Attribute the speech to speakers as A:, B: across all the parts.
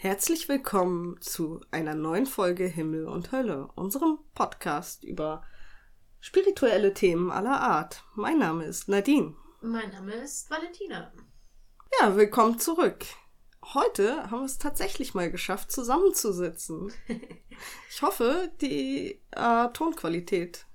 A: Herzlich willkommen zu einer neuen Folge Himmel und Hölle, unserem Podcast über spirituelle Themen aller Art. Mein Name ist Nadine.
B: Mein Name ist Valentina.
A: Ja, willkommen zurück. Heute haben wir es tatsächlich mal geschafft, zusammenzusitzen. Ich hoffe, die äh, Tonqualität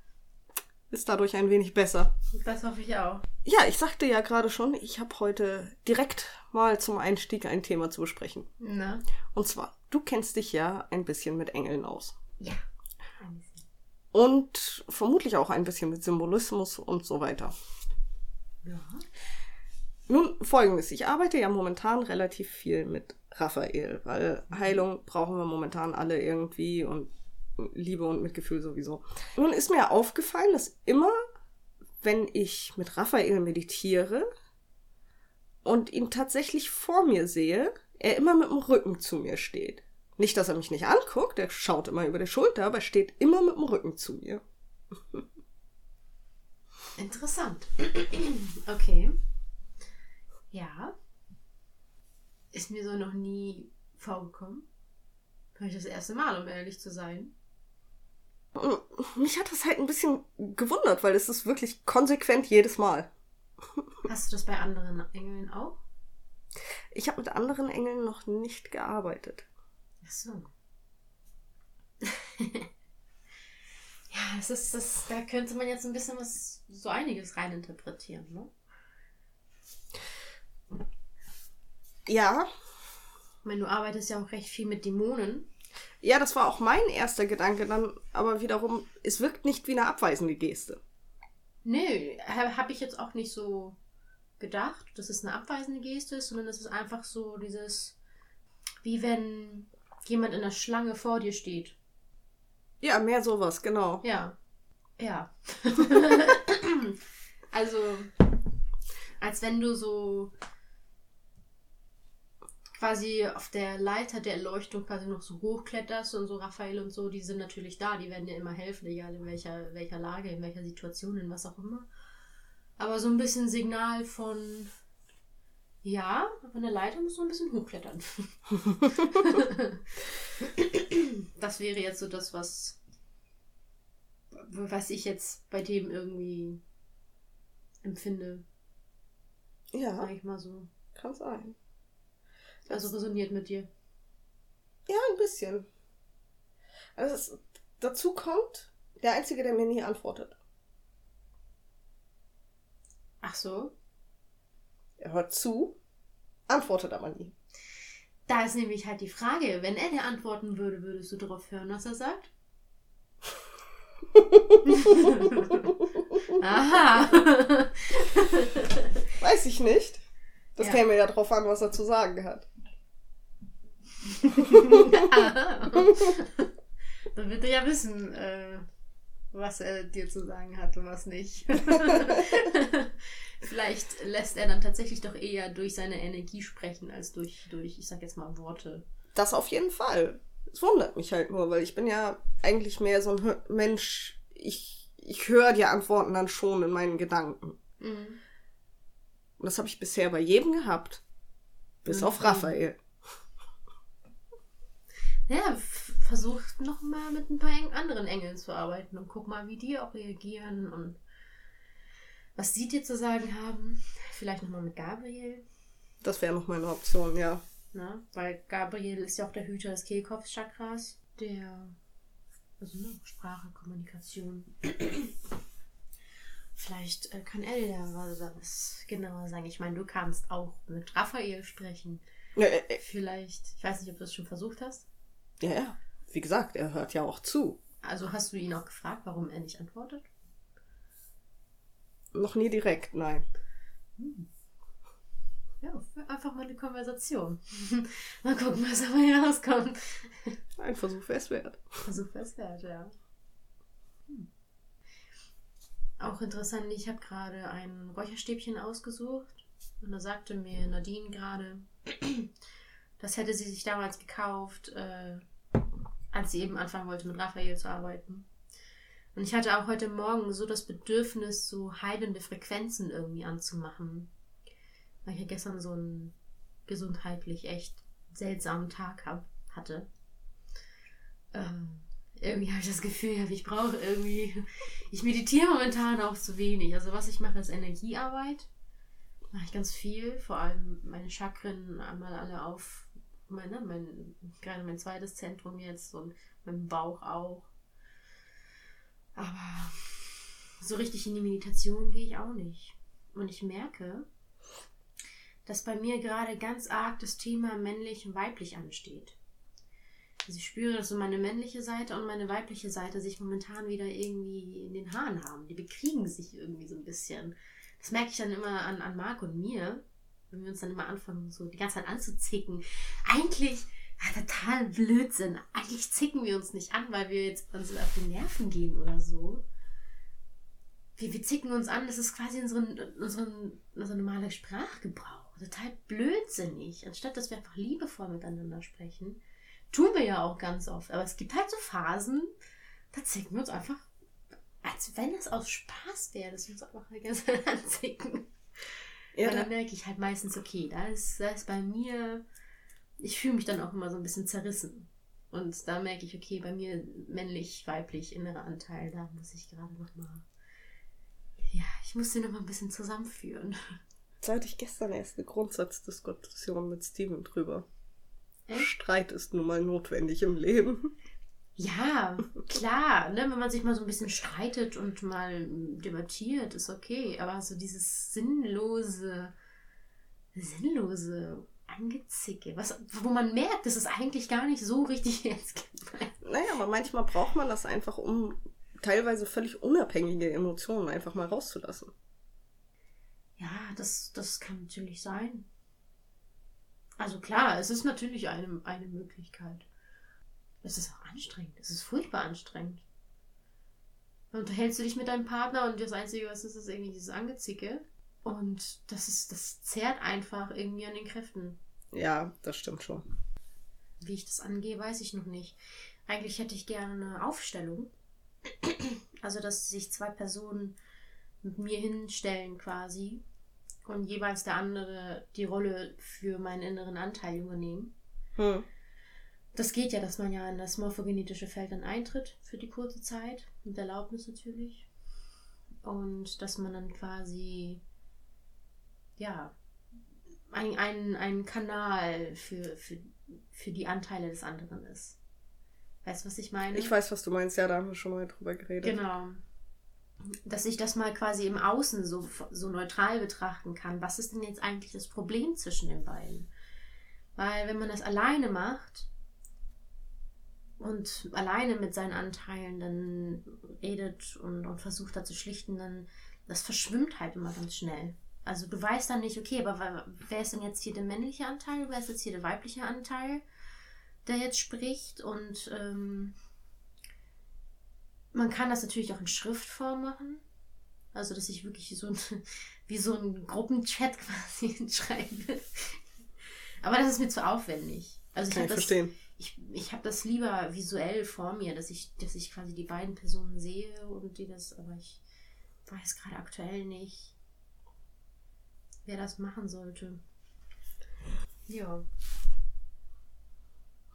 A: ist dadurch ein wenig besser.
B: Das hoffe ich auch.
A: Ja, ich sagte ja gerade schon, ich habe heute direkt mal zum Einstieg ein Thema zu besprechen.
B: Na?
A: Und zwar, du kennst dich ja ein bisschen mit Engeln aus.
B: Ja.
A: Und vermutlich auch ein bisschen mit Symbolismus und so weiter.
B: Ja.
A: Nun, folgendes. Ich arbeite ja momentan relativ viel mit Raphael, weil Heilung brauchen wir momentan alle irgendwie und Liebe und Mitgefühl sowieso. Nun ist mir aufgefallen, dass immer, wenn ich mit Raphael meditiere und ihn tatsächlich vor mir sehe, er immer mit dem Rücken zu mir steht. Nicht, dass er mich nicht anguckt, er schaut immer über die Schulter, aber er steht immer mit dem Rücken zu mir.
B: Interessant. okay. Ja. Ist mir so noch nie vorgekommen. Vielleicht das erste Mal, um ehrlich zu sein.
A: Mich hat das halt ein bisschen gewundert, weil es ist wirklich konsequent jedes Mal.
B: Hast du das bei anderen Engeln auch?
A: Ich habe mit anderen Engeln noch nicht gearbeitet.
B: Ach so. ja, es ist das, da könnte man jetzt ein bisschen was, so einiges reininterpretieren, ne?
A: Ja,
B: Ich meine, du arbeitest ja auch recht viel mit Dämonen.
A: Ja, das war auch mein erster Gedanke, dann aber wiederum, es wirkt nicht wie eine abweisende Geste.
B: Nö, habe ich jetzt auch nicht so gedacht, dass es eine abweisende Geste ist, sondern es ist einfach so dieses, wie wenn jemand in der Schlange vor dir steht.
A: Ja, mehr sowas, genau.
B: Ja. Ja. also, als wenn du so quasi auf der Leiter der Erleuchtung quasi noch so hochkletterst und so Raphael und so, die sind natürlich da, die werden dir immer helfen, egal in welcher, welcher Lage, in welcher Situation, in was auch immer. Aber so ein bisschen Signal von, ja, von der Leiter musst du ein bisschen hochklettern. das wäre jetzt so das, was, was ich jetzt bei dem irgendwie empfinde,
A: Ja,
B: sag ich mal so.
A: kann sein.
B: Also resoniert mit dir.
A: Ja, ein bisschen. Also es, dazu kommt, der Einzige, der mir nie antwortet.
B: Ach so.
A: Er hört zu, antwortet aber nie.
B: Da ist nämlich halt die Frage, wenn er dir antworten würde, würdest du darauf hören, was er sagt? Aha.
A: Weiß ich nicht. Das
B: Ja.
A: käme ja drauf an, was er zu sagen hat.
B: Dann wird er ja wissen, äh, was er dir zu sagen hat und was nicht. Vielleicht lässt er dann tatsächlich doch eher durch seine Energie sprechen, als durch, durch ich sag jetzt mal, Worte.
A: Das auf jeden Fall. Es wundert mich halt nur, weil ich bin ja eigentlich mehr so ein Mensch, ich, ich höre die Antworten dann schon in meinen Gedanken.
B: Mhm.
A: Und das habe ich bisher bei jedem gehabt. Bis
B: Mhm.
A: auf Raphael.
B: Ja, versucht noch mal mit ein paar anderen Engeln zu arbeiten und guck mal, wie die auch reagieren und was sie dir zu sagen haben. Vielleicht noch mal mit Gabriel,
A: Das wäre noch meine Option, ja.
B: ne? Weil Gabriel ist ja auch der Hüter des Kehlkopfchakras, der also ne, Sprache, Kommunikation. Vielleicht äh, kann er dir da was- was genauer sagen. Ich meine, du kannst auch mit Raphael sprechen.
A: Ja, äh, äh,
B: Vielleicht, ich weiß nicht, ob du es schon versucht hast.
A: Ja, ja. Wie gesagt, er hört ja auch zu.
B: Also hast du ihn auch gefragt, warum er nicht antwortet?
A: Noch nie direkt, nein.
B: Ja, einfach mal eine Konversation. mal gucken, was dabei rauskommt.
A: Ein Versuch wäre es wert.
B: Versuch was wert, ja. Hm. Auch interessant, ich habe gerade ein Räucherstäbchen ausgesucht und da sagte mir Nadine gerade, das hätte sie sich damals gekauft, äh, als sie eben anfangen wollte, mit Raphael zu arbeiten. Und ich hatte auch heute Morgen so das Bedürfnis, so heilende Frequenzen irgendwie anzumachen. Weil ich ja gestern so ein gesundheitlich echt seltsamen Tag hab, hatte. Ähm, irgendwie habe ich das Gefühl, ich brauche irgendwie. Ich meditiere momentan auch zu wenig. Also, was ich mache, ist Energiearbeit. Mache ich ganz viel. Vor allem meine Chakren einmal alle auf. Meine, mein, gerade mein zweites Zentrum jetzt und mein Bauch auch. Aber so richtig in die Meditation gehe ich auch nicht. Und ich merke, dass bei mir gerade ganz arg das Thema männlich und weiblich ansteht. Also ich spüre, dass so meine männliche Seite und meine weibliche Seite sich momentan wieder irgendwie in den Haaren haben. Die bekriegen sich irgendwie so ein bisschen. Das merke ich dann immer an, an Marc und mir, wenn wir uns dann immer anfangen, so die ganze Zeit anzuzicken. Eigentlich, ja, total Blödsinn. Eigentlich zicken wir uns nicht an, weil wir jetzt uns auf die Nerven gehen oder so. Wir, wir zicken uns an, das ist quasi unseren, unseren, unser normaler Sprachgebrauch. Total blödsinnig. Anstatt dass wir einfach liebevoll miteinander sprechen Tun wir ja auch ganz oft. Aber es gibt halt so Phasen, da zicken wir uns einfach, als wenn es aus Spaß wäre, dass wir uns einfach ganz anzicken. Ja, Und dann merke ich halt meistens, okay, da ist, da ist bei mir, ich fühle mich dann auch immer so ein bisschen zerrissen. Und da merke ich, okay, bei mir männlich, weiblich, innerer Anteil, da muss ich gerade nochmal, ja, ich muss den nochmal ein bisschen zusammenführen.
A: Da hatte ich gestern erst eine Grundsatzdiskussion mit Steven drüber. Streit ist nun mal notwendig im Leben.
B: Ja, klar, ne, wenn man sich mal so ein bisschen streitet und mal debattiert, ist okay. Aber so dieses sinnlose, sinnlose Angezicke, was, wo man merkt, das ist eigentlich gar nicht so richtig jetzt.
A: Naja, aber manchmal braucht man das einfach, um teilweise völlig unabhängige Emotionen einfach mal rauszulassen.
B: Ja, das, das kann natürlich sein. Also klar, es ist natürlich eine, eine Möglichkeit. Es ist auch anstrengend. Es ist furchtbar anstrengend. Dann unterhältst du dich mit deinem Partner und das Einzige, was ist, ist irgendwie dieses Angezicke. Und das ist, das zerrt einfach irgendwie an den Kräften.
A: Ja, das stimmt schon.
B: Wie ich das angehe, weiß ich noch nicht. Eigentlich hätte ich gerne eine Aufstellung. Also, dass sich zwei Personen mit mir hinstellen quasi und jeweils der andere die Rolle für meinen inneren Anteil übernehmen. Hm. Das geht ja, dass man ja in das morphogenetische Feld dann eintritt für die kurze Zeit, mit Erlaubnis natürlich. Und dass man dann quasi, ja, ein, ein, ein Kanal für, für, für die Anteile des anderen ist. Weißt du, was ich meine?
A: Ich weiß, was du meinst. Ja, da haben wir schon mal drüber geredet.
B: Genau dass ich das mal quasi im Außen so, so neutral betrachten kann. Was ist denn jetzt eigentlich das Problem zwischen den beiden? Weil wenn man das alleine macht und alleine mit seinen Anteilen dann redet und, und versucht da zu schlichten, dann das verschwimmt halt immer ganz schnell. Also du weißt dann nicht, okay, aber wer ist denn jetzt hier der männliche Anteil, wer ist jetzt hier der weibliche Anteil, der jetzt spricht und ähm, man kann das natürlich auch in Schriftform machen. Also, dass ich wirklich so ein, wie so ein Gruppenchat quasi schreibe. Aber das ist mir zu aufwendig. Also ich habe das, ich, ich habe das lieber visuell vor mir, dass ich, dass ich quasi die beiden Personen sehe und die das, aber ich weiß gerade aktuell nicht, wer das machen sollte. Ja.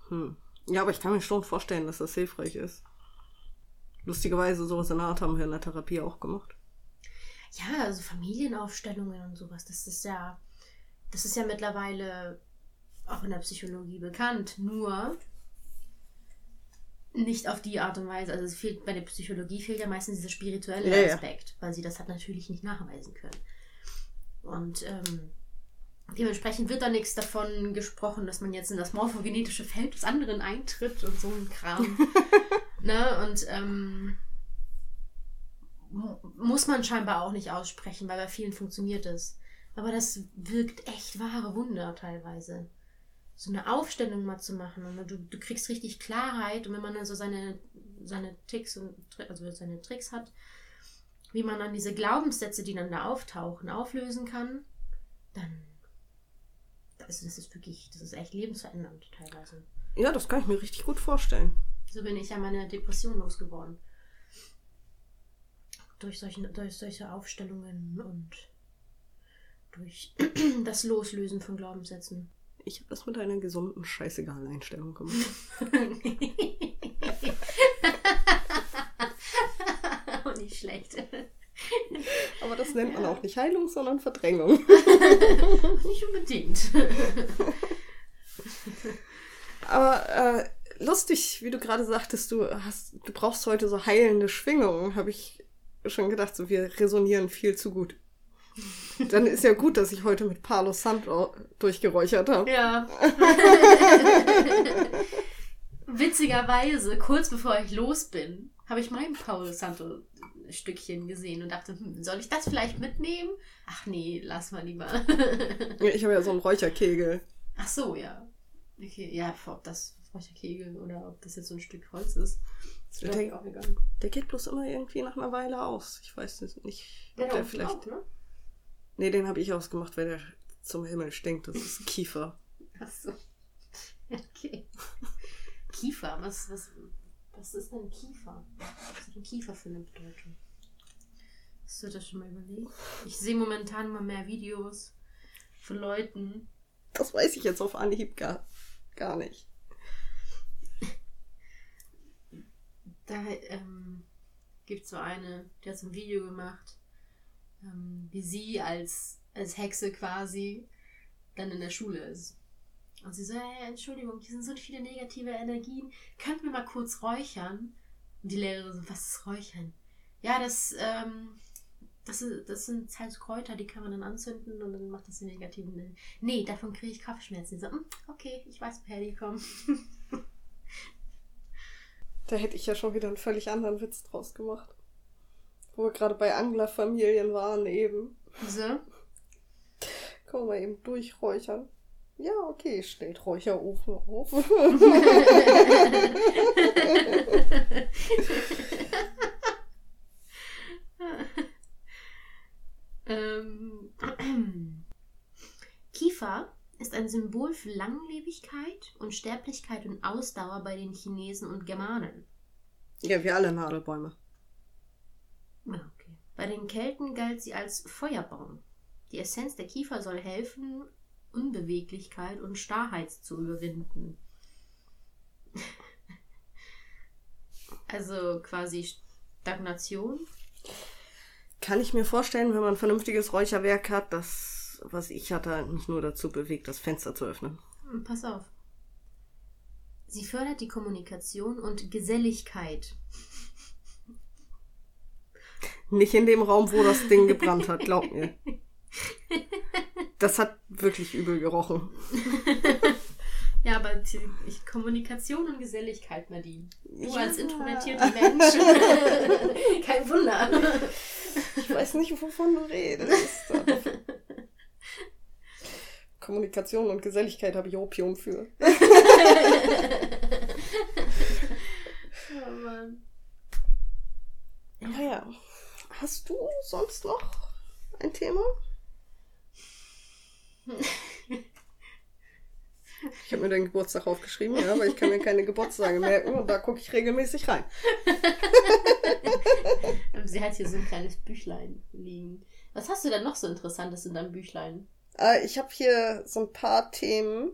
A: Hm. Ja, aber ich kann mir schon vorstellen, dass das hilfreich ist. Lustigerweise, sowas in der Art haben wir in der Therapie auch gemacht.
B: Ja, also Familienaufstellungen und sowas, das ist ja, das ist ja mittlerweile auch in der Psychologie bekannt. Nur nicht auf die Art und Weise. Also es fehlt bei der Psychologie fehlt ja meistens dieser spirituelle ja, Aspekt, ja. weil sie das halt natürlich nicht nachweisen können. Und ähm, dementsprechend wird da nichts davon gesprochen, dass man jetzt in das morphogenetische Feld des anderen eintritt und so ein Kram. Ne? Und ähm, muss man scheinbar auch nicht aussprechen, weil bei vielen funktioniert es. Aber das wirkt echt wahre Wunder teilweise. So eine Aufstellung mal zu machen und du, du kriegst richtig Klarheit und wenn man dann so seine, seine Ticks und also seine Tricks hat, wie man dann diese Glaubenssätze, die dann da auftauchen, auflösen kann, dann also das ist wirklich, das ist echt lebensverändernd teilweise.
A: Ja, das kann ich mir richtig gut vorstellen.
B: So bin ich ja meine Depression losgeworden. Durch solche, durch solche Aufstellungen und durch das Loslösen von Glaubenssätzen.
A: Ich habe das mit einer gesunden Scheißegal-Einstellung gemacht.
B: auch nicht schlecht.
A: Aber das nennt man auch nicht Heilung, sondern Verdrängung.
B: nicht unbedingt.
A: Aber äh, lustig, wie du gerade sagtest, du hast, du brauchst heute so heilende Schwingungen, habe ich schon gedacht, so wir resonieren viel zu gut. Dann ist ja gut, dass ich heute mit Palo Santo durchgeräuchert habe.
B: Ja. Witzigerweise, kurz bevor ich los bin, habe ich mein Paul Santo Stückchen gesehen und dachte, hm, soll ich das vielleicht mitnehmen? Ach nee, lass mal lieber.
A: ich habe ja so einen Räucherkegel.
B: Ach so, ja. Okay, ja, ob das Räucherkegel oder ob das jetzt so ein Stück Holz ist. Das
A: der,
B: ist auch egal.
A: Der geht bloß immer irgendwie nach einer Weile aus. Ich weiß nicht,
B: ob der, der vielleicht. Auch, ne?
A: Nee, den habe ich ausgemacht, weil der zum Himmel stinkt. Das ist Kiefer.
B: Ach so. Okay. Kiefer, was, was, was ist denn Kiefer? Was hat denn Kiefer für eine Bedeutung? Hast du das schon mal überlegt? Ich sehe momentan immer mehr Videos von Leuten.
A: Das weiß ich jetzt auf Anhieb gar, gar nicht.
B: Da ähm, gibt es so eine, die hat so ein Video gemacht, ähm, wie sie als, als Hexe quasi dann in der Schule ist. Und sie so, hey, Entschuldigung, hier sind so viele negative Energien. Könnten wir mal kurz räuchern? Und die Lehrerin so, was ist Räuchern? Ja, das, ähm, das, ist, das sind halt Kräuter, die kann man dann anzünden und dann macht das die negativen. Nee, davon kriege ich Kopfschmerzen. So, hm, okay, ich weiß, woher die kommen.
A: da hätte ich ja schon wieder einen völlig anderen Witz draus gemacht. Wo wir gerade bei Anglerfamilien waren eben.
B: So?
A: Können wir eben durchräuchern. Ja, okay, stellt Räucherofen auf.
B: ähm, Kiefer ist ein Symbol für Langlebigkeit, Unsterblichkeit und Ausdauer bei den Chinesen und Germanen.
A: Ja, wir alle Nadelbäume.
B: Ah, okay. Bei den Kelten galt sie als Feuerbaum. Die Essenz der Kiefer soll helfen, Unbeweglichkeit und Starrheit zu überwinden. also quasi Stagnation.
A: Kann ich mir vorstellen, wenn man ein vernünftiges Räucherwerk hat, das, was ich hatte, mich nur dazu bewegt, das Fenster zu öffnen.
B: Hm, pass auf. Sie fördert die Kommunikation und Geselligkeit.
A: Nicht in dem Raum, wo das Ding gebrannt hat, glaub mir. Das hat wirklich übel gerochen.
B: ja, aber die, ich, Kommunikation und Geselligkeit, Nadine. Du ja. als introvertierter Mensch. Kein Wunder.
A: Ich weiß nicht, wovon du redest. Kommunikation und Geselligkeit habe ich Opium für. oh Mann. Naja, hast du sonst noch ein Thema? Ich habe mir deinen Geburtstag aufgeschrieben, ja, aber ich kann mir keine Geburtstage merken und da gucke ich regelmäßig rein.
B: Sie hat hier so ein kleines Büchlein liegen. Was hast du denn noch so Interessantes in deinem Büchlein?
A: Äh, ich habe hier so ein paar Themen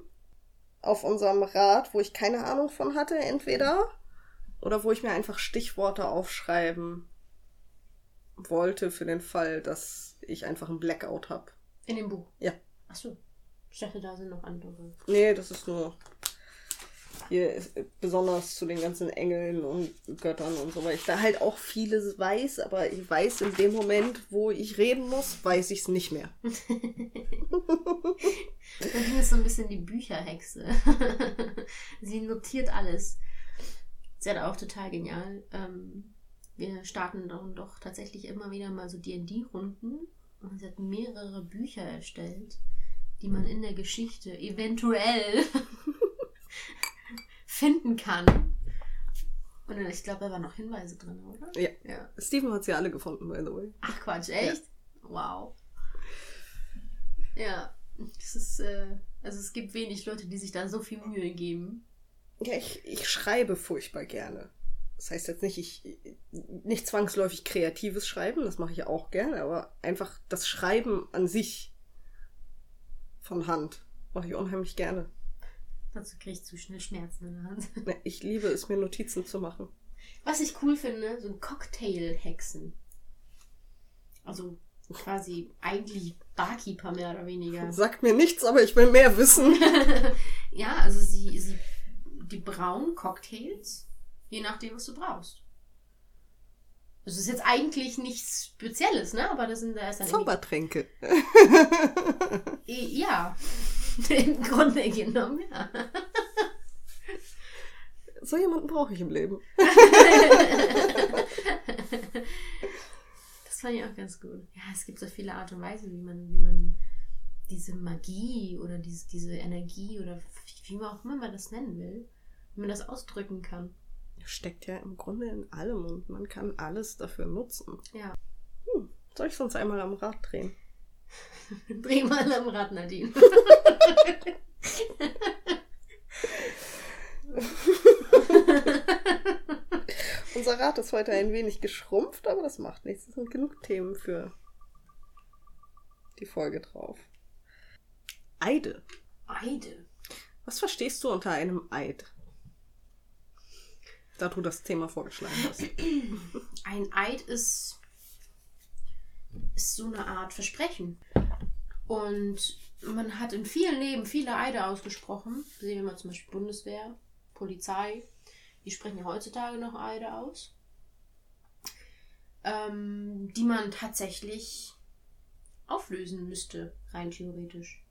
A: auf unserem Rad, wo ich keine Ahnung von hatte, entweder. Oder wo ich mir einfach Stichworte aufschreiben wollte für den Fall, dass ich einfach einen Blackout habe.
B: In dem Buch?
A: Ja.
B: Ach so. Ich dachte, da sind noch andere.
A: Nee, das ist nur hier besonders zu den ganzen Engeln und Göttern und so, weil ich da halt auch vieles weiß, aber ich weiß in dem Moment, wo ich reden muss, weiß ich es nicht mehr.
B: Dann ist so ein bisschen die Bücherhexe. Sie notiert alles. Sie hat auch total genial. Ähm, wir starten dann doch tatsächlich immer wieder mal so D&D-Runden und sie hat mehrere Bücher erstellt die man in der Geschichte eventuell finden kann. Und ich glaube, da waren noch Hinweise drin, oder?
A: Ja. ja. Steven hat sie alle gefunden, by the way.
B: Ach Quatsch, echt? Ja. Wow. Ja, es ist, äh, also es gibt wenig Leute, die sich da so viel Mühe geben.
A: Ja, ich, ich schreibe furchtbar gerne. Das heißt jetzt nicht, ich nicht zwangsläufig kreatives Schreiben, das mache ich auch gerne, aber einfach das Schreiben an sich von Hand Mache ich unheimlich gerne.
B: Dazu kriege ich zu schnell Schmerzen in der Hand.
A: Ne, Ich liebe es, mir Notizen zu machen.
B: Was ich cool finde, so ein Cocktail-Hexen. Also quasi eigentlich Barkeeper mehr oder weniger.
A: Sagt mir nichts, aber ich will mehr wissen.
B: ja, also sie, sie die brauen Cocktails, je nachdem, was du brauchst. Das ist jetzt eigentlich nichts Spezielles, ne? Aber das sind da ist dann
A: Zaubertränke.
B: Ja. Im Grunde genommen, ja.
A: So jemanden brauche ich im Leben.
B: Das fand ich auch ganz gut. Ja, es gibt so viele Art und Weise, wie man, wie man diese Magie oder diese, diese Energie oder wie, wie man auch immer man das nennen will, wie man das ausdrücken kann.
A: Steckt ja im Grunde in allem und man kann alles dafür nutzen.
B: Ja.
A: Hm, soll ich sonst einmal am Rad drehen?
B: Dreh mal am Rad, Nadine.
A: Unser Rad ist heute ein wenig geschrumpft, aber das macht nichts. Es sind genug Themen für die Folge drauf. Eide.
B: Eide.
A: Was verstehst du unter einem Eid? Da du das Thema vorgeschlagen hast.
B: Ein Eid ist, ist so eine Art Versprechen. Und man hat in vielen Leben viele Eide ausgesprochen. Sehen wir mal zum Beispiel Bundeswehr, Polizei. Die sprechen ja heutzutage noch Eide aus. Ähm, die man tatsächlich auflösen müsste, rein theoretisch.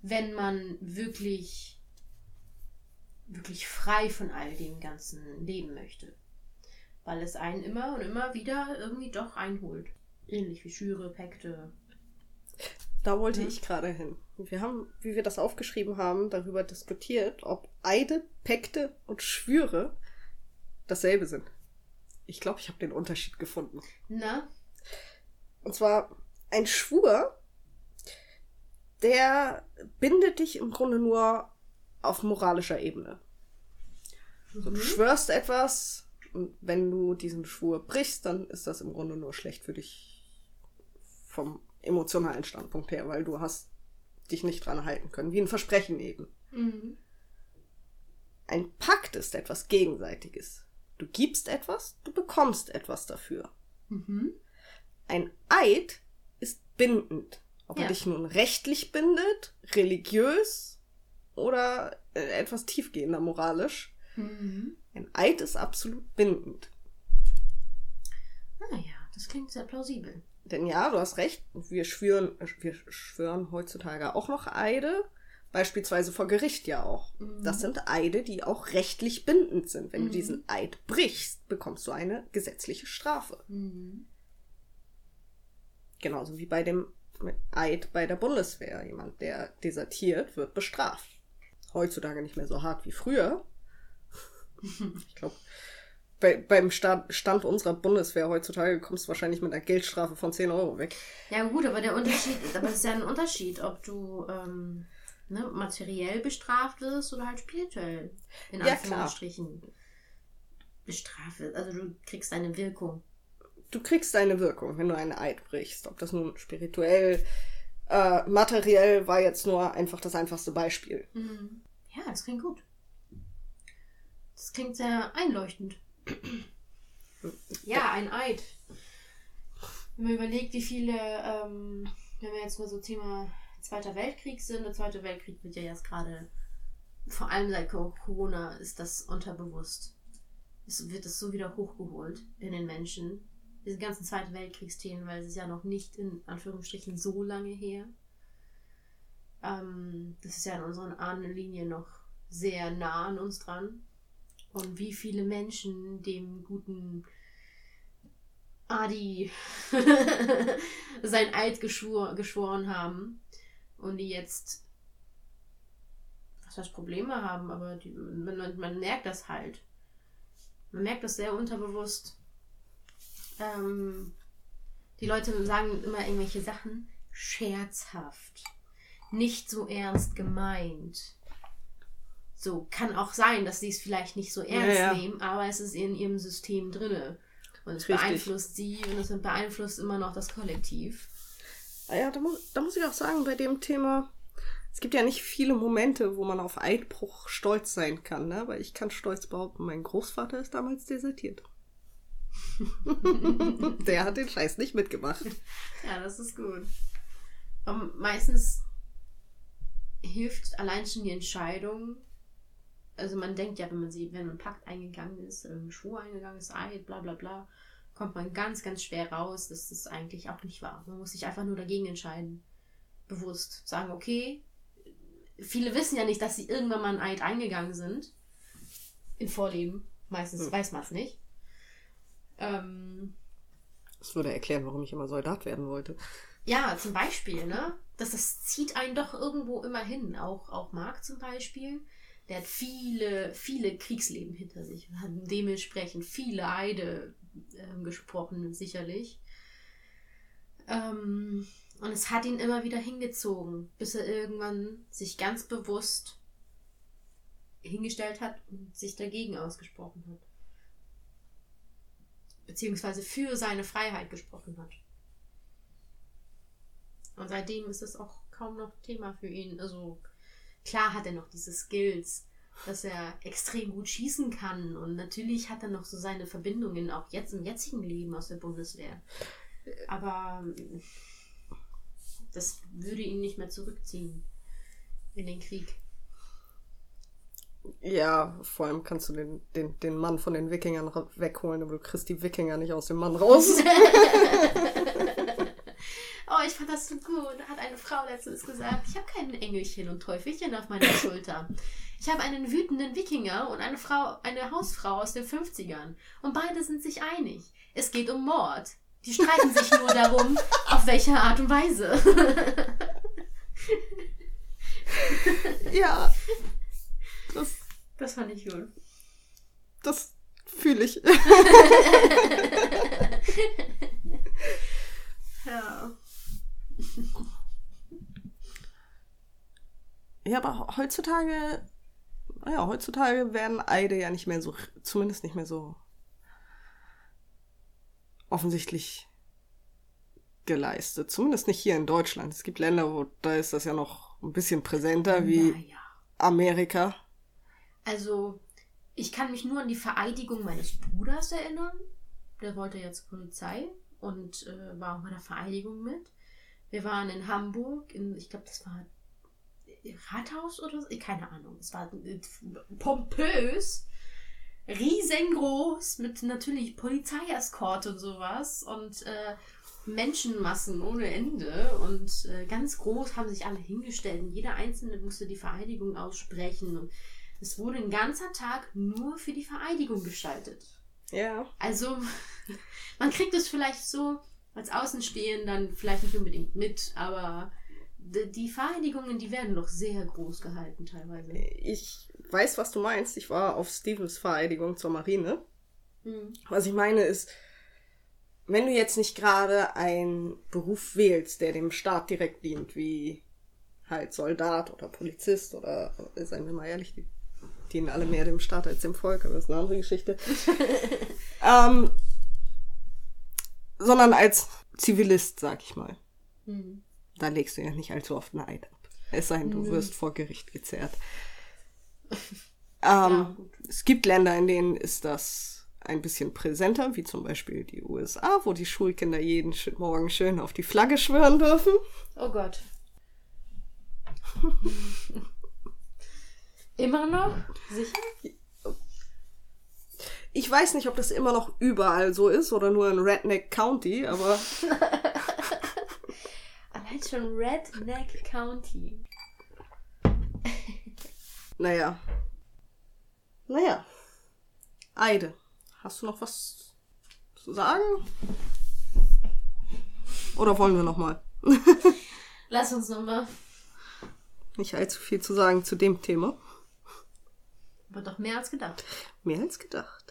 B: Wenn man wirklich, wirklich frei von all dem Ganzen leben möchte weil es einen immer und immer wieder irgendwie doch einholt. Ähnlich wie Schüre, Pakte.
A: Da wollte
B: Ja.
A: ich gerade hin. Wir haben, wie wir das aufgeschrieben haben, darüber diskutiert, ob Eide, Päkte und Schwüre dasselbe sind. Ich glaube, ich habe den Unterschied gefunden.
B: Na?
A: Und zwar ein Schwur, der bindet dich im Grunde nur auf moralischer Ebene. So,
B: Mhm.
A: du schwörst etwas und wenn du diesen Schwur brichst, dann ist das im Grunde nur schlecht für dich vom emotionalen Standpunkt her, weil du hast dich nicht dran halten können, wie ein Versprechen eben.
B: Mhm.
A: Ein Pakt ist etwas Gegenseitiges. Du gibst etwas, du bekommst etwas dafür.
B: Mhm.
A: Ein Eid ist bindend. Ob
B: Ja.
A: er dich nun rechtlich bindet, religiös oder äh, etwas tiefgehender moralisch.
B: Mhm.
A: Ein Eid ist absolut bindend.
B: Ah ja, das klingt sehr plausibel.
A: Denn ja, du hast recht, wir schwören, wir schwören heutzutage auch noch Eide, beispielsweise vor Gericht ja auch.
B: Mhm.
A: Das sind Eide, die auch rechtlich bindend sind. Wenn
B: Mhm.
A: du diesen Eid brichst, bekommst du eine gesetzliche Strafe.
B: Mhm.
A: Genauso wie bei dem Eid bei der Bundeswehr. Jemand, der desertiert, wird bestraft. Heutzutage nicht mehr so hart wie früher. Ich glaube, bei, beim Sta Stand unserer Bundeswehr heutzutage kommst du wahrscheinlich mit einer Geldstrafe von 10 Euro weg.
B: Ja gut, aber der Unterschied, aber es ist ja ein Unterschied, ob du ähm, ne, materiell bestraft wirst oder halt spirituell. In
A: Ja.
B: Anführungsstrichen. Bestraft wirst. Also du kriegst eine Wirkung.
A: Du kriegst deine Wirkung, wenn du einen Eid brichst. Ob das nun spirituell, äh, materiell war jetzt nur einfach das einfachste Beispiel.
B: Mhm. Ja, das klingt gut. Das klingt sehr einleuchtend. ja, ein Eid. Wenn man überlegt, wie viele, ähm, wenn wir jetzt mal so Thema Zweiter Weltkrieg sind, der Zweite Weltkrieg wird ja jetzt gerade, vor allem seit Co- Corona, ist das unterbewusst. Es wird es so wieder hochgeholt in den Menschen. Diese ganzen Zweite Weltkriegsthemen, weil es ist ja noch nicht in Anführungsstrichen so lange her. Ähm, das ist ja in unseren Ahnenlinien noch sehr nah an uns dran. Und wie viele Menschen dem guten Adi sein Eid geschwor geschworen haben und die jetzt was heißt Probleme haben, aber die, man, man- merkt das halt. Man merkt das sehr unterbewusst. Ähm, die Leute sagen immer irgendwelche Sachen scherzhaft nicht so ernst gemeint. So, kann auch sein, dass sie es vielleicht nicht so ernst
A: Ja, ja.
B: nehmen, aber es ist in ihrem System drinne. Und es
A: Richtig.
B: beeinflusst sie und es beeinflusst immer noch das Kollektiv.
A: Ah Ja, da muss, da muss ich auch sagen, bei dem Thema, Es gibt ja nicht viele Momente, wo man auf Eidbruch stolz sein kann, ne? Aber ich kann stolz behaupten, mein Großvater ist damals desertiert. Der hat den Scheiß nicht mitgemacht.
B: Ja, das ist gut. Um, meistens hilft allein schon die Entscheidung. Also man denkt ja, wenn man sie, wenn man Pakt eingegangen ist, einen Schwur eingegangen ist, Eid, bla bla bla, kommt man ganz, ganz schwer raus, das eigentlich auch nicht wahr. Man muss sich einfach nur dagegen entscheiden. Bewusst. Sagen, okay, viele wissen ja nicht, dass sie irgendwann mal einen Eid eingegangen sind. Im Vorleben. Meistens hm. weiß man es nicht. Ähm,
A: das würde erklären, warum ich immer Soldat werden wollte.
B: Ja, zum Beispiel, ne? Das, das zieht einen doch irgendwo immer hin. Auch, auch Marc zum Beispiel. Der hat viele, viele Kriegsleben hinter sich. Hat dementsprechend viele Eide äh, gesprochen, sicherlich. Ähm, und es hat ihn immer wieder hingezogen, bis er irgendwann sich ganz bewusst hingestellt hat und sich dagegen ausgesprochen hat. Beziehungsweise für seine Freiheit gesprochen hat. Und seitdem ist es auch kaum noch Thema für ihn. Also klar hat er noch diese Skills, dass er extrem gut schießen kann. Und natürlich hat er noch so seine Verbindungen auch jetzt im jetzigen Leben aus der Bundeswehr. Aber das würde ihn nicht mehr zurückziehen in den Krieg.
A: Ja, vor allem kannst du den, den, den Mann von den Wikingern wegholen, aber du kriegst die Wikinger nicht aus dem Mann raus.
B: ich fand das so gut. Da hat eine Frau letztens gesagt, ich habe kein Engelchen und Teufelchen auf meiner Schulter. Ich habe einen wütenden Wikinger und eine Frau, eine Hausfrau aus den 50ern. Und beide sind sich einig. Es geht um Mord. Die streiten sich nur darum, auf welche Art und Weise.
A: ja.
B: Das, das fand ich gut.
A: Das fühle ich.
B: ja.
A: Ja, aber heutzutage, ja, heutzutage werden Eide ja nicht mehr so, zumindest nicht mehr so offensichtlich geleistet. Zumindest nicht hier in Deutschland. Es gibt Länder, wo da ist das ja noch ein bisschen präsenter wie naja. Amerika.
B: Also, ich kann mich nur an die Vereidigung meines Bruders erinnern. Der wollte ja zur Polizei und äh, war auch bei der Vereidigung mit. Wir waren in Hamburg, in, ich glaube, das war Rathaus oder so, keine Ahnung. Es war äh, pompös riesengroß mit natürlich Polizeieskorte und sowas und äh, Menschenmassen ohne Ende und äh, ganz groß haben sich alle hingestellt und jeder Einzelne musste die Vereidigung aussprechen und es wurde ein ganzer Tag nur für die Vereidigung gestaltet.
A: Ja.
B: Also man kriegt es vielleicht so als Außenstehend dann vielleicht nicht unbedingt mit, aber die Vereidigungen, die werden noch sehr groß gehalten teilweise.
A: Ich weiß, was du meinst. Ich war auf Stevens Vereidigung zur Marine. Mhm. Was ich meine ist, wenn du jetzt nicht gerade einen Beruf wählst, der dem Staat direkt dient, wie halt Soldat oder Polizist oder, seien wir mal ehrlich, die dienen alle mehr dem Staat als dem Volk, aber das ist eine andere Geschichte. ähm, sondern als Zivilist, sag ich mal. Mhm. Da legst du ja nicht allzu oft einen Eid ab. Es sei denn, du mhm. wirst vor Gericht gezerrt. Ähm, ja, es gibt Länder, in denen ist das ein bisschen präsenter, wie zum Beispiel die USA, wo die Schulkinder jeden Morgen schön auf die Flagge schwören dürfen.
B: Oh Gott. immer noch? Sicher?
A: Ich weiß nicht, ob das immer noch überall so ist oder nur in Redneck County, aber.
B: Allein schon Redneck County.
A: Naja. Naja. Eide. Hast du noch was zu sagen? Oder wollen wir noch mal?
B: Lass uns noch mal.
A: Nicht allzu viel zu sagen zu dem Thema.
B: Aber doch mehr als gedacht.
A: Mehr als gedacht.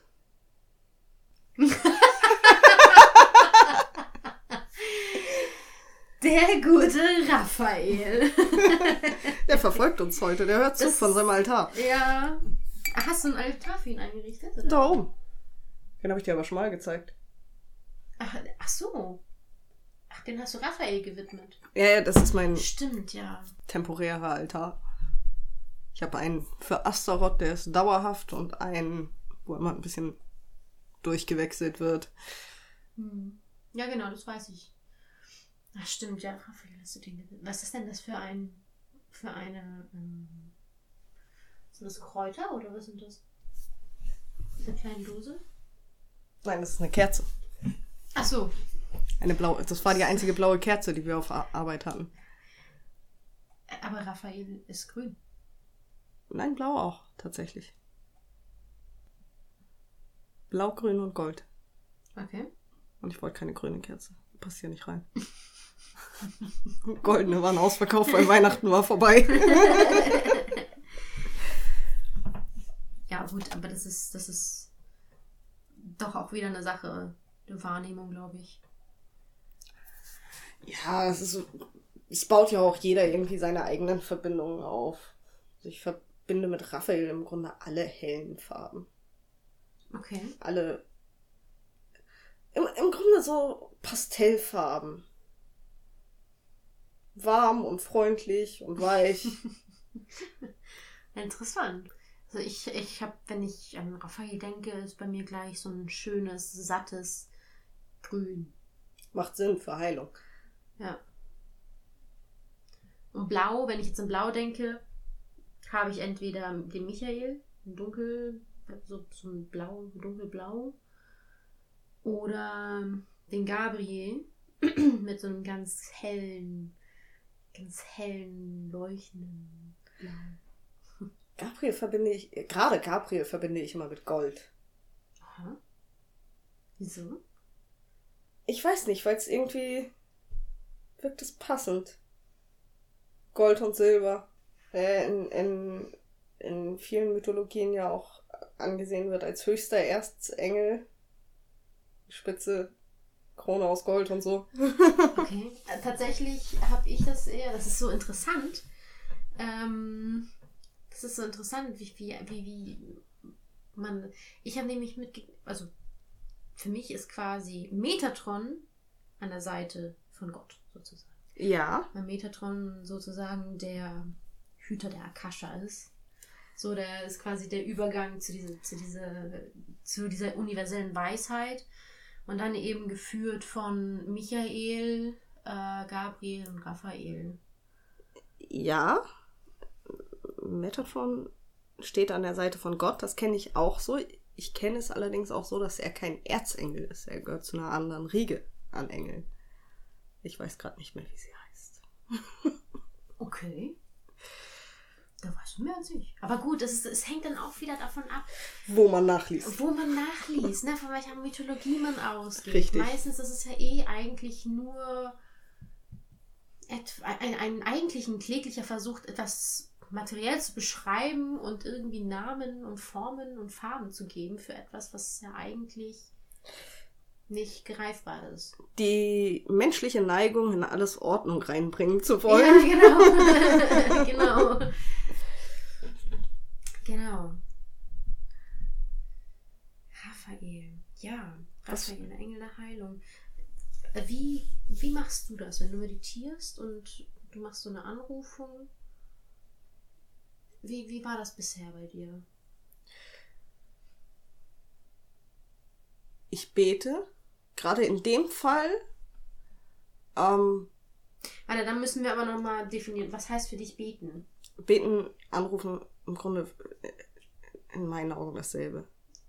B: Der gute Raphael.
A: der verfolgt uns heute, der hört zu das, von seinem Altar.
B: Ja. Hast du ein Altar für ihn eingerichtet? Oder?
A: Da oben. Den habe ich dir aber schon mal gezeigt.
B: Ach, ach so. Ach, Ach, den hast du Raphael gewidmet.
A: Ja, ja, das ist mein
B: Stimmt, ja.
A: temporärer Altar. Ich habe einen für Astaroth, der ist dauerhaft, und einen, wo immer ein bisschen durchgewechselt wird.
B: Hm. Ja, genau, das weiß ich. Ach, stimmt, ja, Raphael hast du den gewidmet. Was ist denn das für ein, für eine, ähm, sind das Kräuter oder was sind das? Diese kleine Dose?
A: Nein, das ist eine Kerze.
B: Ach so.
A: Eine blaue, das war die einzige blaue Kerze, die wir auf Ar- Arbeit hatten.
B: Aber Raphael ist grün.
A: Nein, blau auch, tatsächlich. Blau, grün und gold.
B: Okay.
A: Und ich wollte keine grüne Kerze. Passt hier nicht rein. Goldene waren ausverkauft, weil Weihnachten war vorbei.
B: Ja, gut, aber das ist, das ist doch auch wieder eine Sache der Wahrnehmung, glaube ich.
A: Ja, es ist. Es baut ja auch jeder irgendwie seine eigenen Verbindungen auf. Also ich verbinde mit Raphael im Grunde alle hellen Farben.
B: Okay.
A: Alle. Im, Im Grunde so Pastellfarben. Warm und freundlich und weich.
B: Interessant. Also ich, ich habe, wenn ich an Raphael denke, ist bei mir gleich so ein schönes, sattes Grün.
A: Macht Sinn für Heilung.
B: Ja. Und Blau, wenn ich jetzt an Blau denke, habe ich entweder den Michael, ein dunkel, so, so ein Blau, dunkelblau, oder den Gabriel mit so einem ganz hellen, ganz hellen, leuchtenden Blau.
A: Gabriel verbinde ich. Gerade Gabriel verbinde ich immer mit Gold.
B: Aha. Wieso?
A: Ich weiß nicht, weil es irgendwie wirkt es passend. Gold und Silber. Äh, in, in, in vielen Mythologien ja auch angesehen wird als höchster Erzengel. Spitze, Krone aus Gold und so.
B: Okay. Äh, Tatsächlich habe ich das eher, das ist so interessant. Ähm, das ist so interessant, wie, wie, wie, wie man. Ich habe nämlich mitge. Also, für mich ist quasi Metatron an der Seite von Gott, sozusagen.
A: Ja.
B: Weil Metatron sozusagen der Hüter der Akasha ist. So, der ist quasi der Übergang zu dieser, zu dieser, zu dieser universellen Weisheit. Und dann eben geführt von Michael, äh, Gabriel und Raphael.
A: Ja. Metatron steht an der Seite von Gott, das kenne ich auch so. Ich kenne es allerdings auch so, dass er kein Erzengel ist. Er gehört zu einer anderen Riege an Engeln. Ich weiß gerade nicht mehr, wie sie heißt.
B: Okay. Da weißt du mehr als ich. Aber gut, es, es hängt dann auch wieder davon ab,
A: Wo man nachliest.
B: wo man nachliest, ne? von welcher Mythologie man ausgeht.
A: Richtig.
B: Meistens ist es ja eh eigentlich nur ein, ein eigentlich ein kläglicher Versuch, etwas materiell zu beschreiben und irgendwie Namen und Formen und Farben zu geben für etwas, was ja eigentlich nicht greifbar ist.
A: Die menschliche Neigung, in alles Ordnung reinbringen zu
B: Ja,
A: wollen.
B: genau. genau. Genau. Raphael. Ja,
A: Was-
B: Raphael, der Engel der Heilung. Wie, wie machst du das, wenn du meditierst und du machst so eine Anrufung? Wie, wie war das bisher bei dir?
A: Ich bete, gerade in dem Fall, ähm,
B: Warte, dann müssen wir aber nochmal definieren, was heißt für dich beten?
A: beten, anrufen, im Grunde äh, in meinen Augen dasselbe.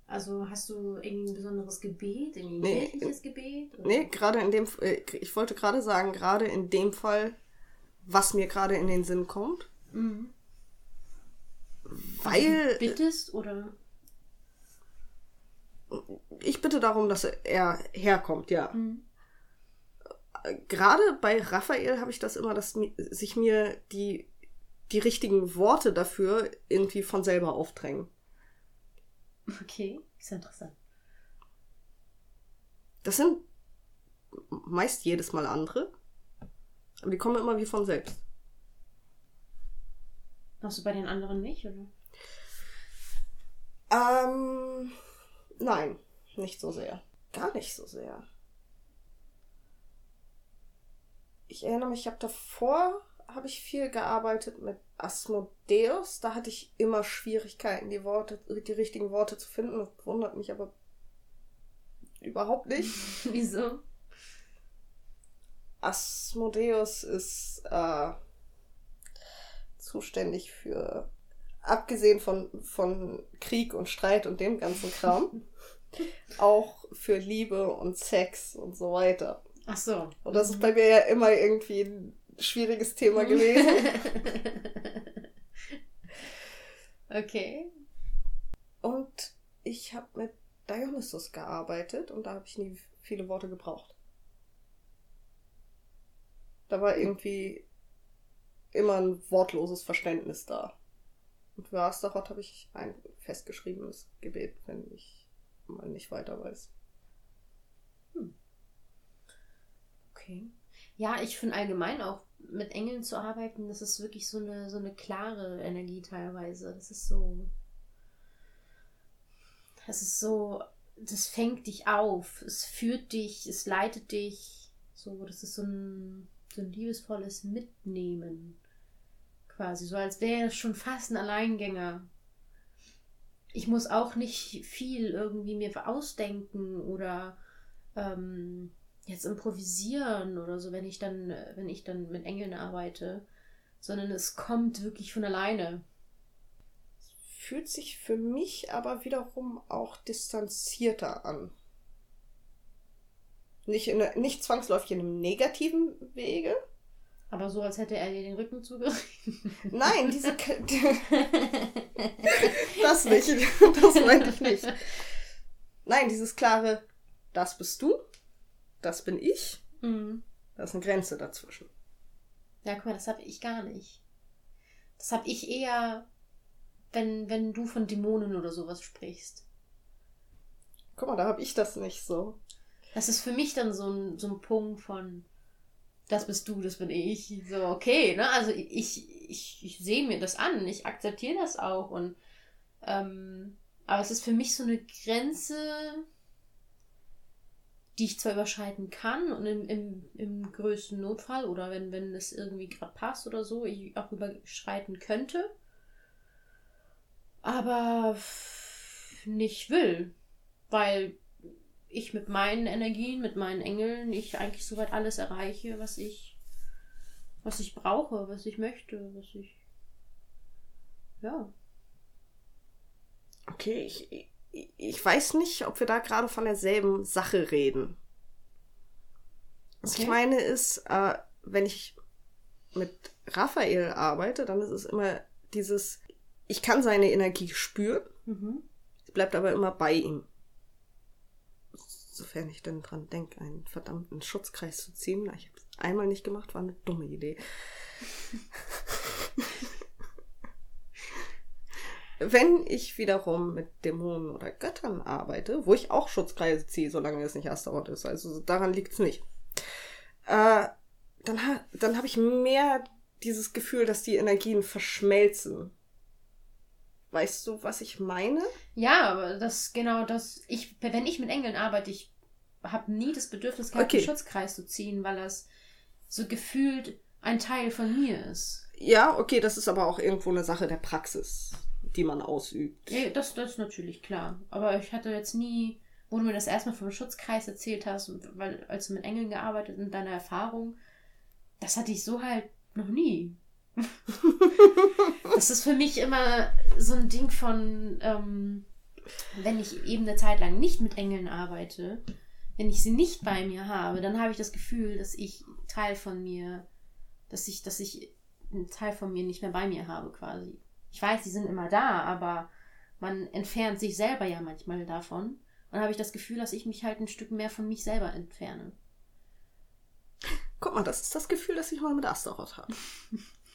B: Also hast du irgendein besonderes Gebet, irgendwie ein
A: Nee,
B: kirchliches Gebet? oder-
A: Nee, gerade in dem, äh, ich wollte gerade sagen, gerade in dem Fall, was mir gerade in den Sinn kommt,
B: Mhm.
A: weil
B: Bittest oder?
A: ich bitte darum, dass er herkommt, ja.
B: Mhm.
A: Gerade bei Raphael habe ich das immer, dass sich mir die, die richtigen Worte dafür irgendwie von selber aufdrängen.
B: Okay, ist ja interessant.
A: Das sind meist jedes Mal andere, aber die kommen immer wie von selbst.
B: Hast du bei den anderen nicht, oder?
A: Ähm, nein, nicht so sehr. Gar nicht so sehr. ich erinnere mich, ich habe davor habe ich viel gearbeitet mit Asmodeus. Da hatte ich immer Schwierigkeiten, die Worte, die richtigen Worte zu finden. Das wundert mich aber überhaupt nicht.
B: Wieso?
A: Asmodeus ist äh, zuständig für, abgesehen von, von Krieg und Streit und dem ganzen Kram, auch für Liebe und Sex und so weiter.
B: Ach so.
A: Und das ist bei mir ja immer irgendwie ein schwieriges Thema gewesen.
B: okay.
A: Und ich habe mit Dionysus gearbeitet und da habe ich nie viele Worte gebraucht. Da war irgendwie immer ein wortloses Verständnis da. Und für Astaroth habe ich ein festgeschriebenes Gebet, wenn ich mal nicht weiter weiß.
B: Hm. Okay. Ja, ich finde allgemein auch mit Engeln zu arbeiten, das ist wirklich so eine, so eine klare Energie teilweise. Das ist so. Das ist so. Das fängt dich auf. Es führt dich, es leitet dich. So, das ist so ein, so ein liebesvolles Mitnehmen. Quasi. So als wäre schon fast ein Alleingänger. Ich muss auch nicht viel irgendwie mir ausdenken oder ähm, jetzt improvisieren oder so, wenn ich dann, wenn ich dann mit Engeln arbeite, sondern es kommt wirklich von alleine.
A: Fühlt sich für mich aber wiederum auch distanzierter an. Nicht, in, nicht zwangsläufig in einem negativen Wege.
B: Aber so, als hätte er dir den Rücken zugerichtet.
A: Nein, diese. das nicht. Das meinte ich nicht. Nein, dieses klare, das bist du das bin ich. Mhm. Da ist eine Grenze dazwischen.
B: Ja, guck mal, das habe ich gar nicht. Das habe ich eher, wenn, wenn du von Dämonen oder sowas sprichst.
A: Guck mal, da habe ich das nicht so.
B: Das ist für mich dann so ein, so ein Punkt von, das bist du, das bin ich. So, okay, ne? Also ich, ich, ich sehe mir das an, ich akzeptiere das auch. Und ähm, aber es ist für mich so eine Grenze, die ich zwar überschreiten kann und im, im, im größten Notfall oder wenn, wenn es irgendwie gerade passt oder so, ich auch überschreiten könnte, aber nicht will, weil ich mit meinen Energien, mit meinen Engeln, ich eigentlich soweit alles erreiche, was ich, was ich brauche, was ich möchte, was ich, ja.
A: Okay, ich, ich weiß nicht, ob wir da gerade von derselben Sache reden. Was okay. ich meine ist, äh, wenn ich mit Raphael arbeite, dann ist es immer dieses, ich kann seine Energie spüren, mhm. sie bleibt aber immer bei ihm. Sofern ich denn dran denke, einen verdammten Schutzkreis zu ziehen. Ich habe es einmal nicht gemacht, war eine dumme Idee. Wenn ich wiederum mit Dämonen oder Göttern arbeite, wo ich auch Schutzkreise ziehe, solange es nicht Astaroth ist, also daran liegt es nicht, äh, dann, ha dann habe ich mehr dieses Gefühl, dass die Energien verschmelzen. Weißt du, was ich meine?
B: Ja, aber das genau das. Ich, wenn ich mit Engeln arbeite, ich habe nie das Bedürfnis gehabt, okay. einen Schutzkreis zu ziehen, weil das so gefühlt ein Teil von mir ist.
A: Ja, okay, das ist aber auch irgendwo eine Sache der Praxis die man ausübt.
B: Ja, das, das ist natürlich klar. Aber ich hatte jetzt nie, wo du mir das erstmal vom Schutzkreis erzählt hast, weil als du mit Engeln gearbeitet und deine Erfahrung, das hatte ich so halt noch nie. das ist für mich immer so ein Ding von, ähm, wenn ich eben eine Zeit lang nicht mit Engeln arbeite, wenn ich sie nicht bei mir habe, dann habe ich das Gefühl, dass ich Teil von mir, dass ich, dass ich einen Teil von mir nicht mehr bei mir habe, quasi ich weiß, die sind immer da, aber man entfernt sich selber ja manchmal davon. Und habe ich das Gefühl, dass ich mich halt ein Stück mehr von mich selber entferne.
A: Guck mal, das ist das Gefühl, das ich mal mit Astaroth habe.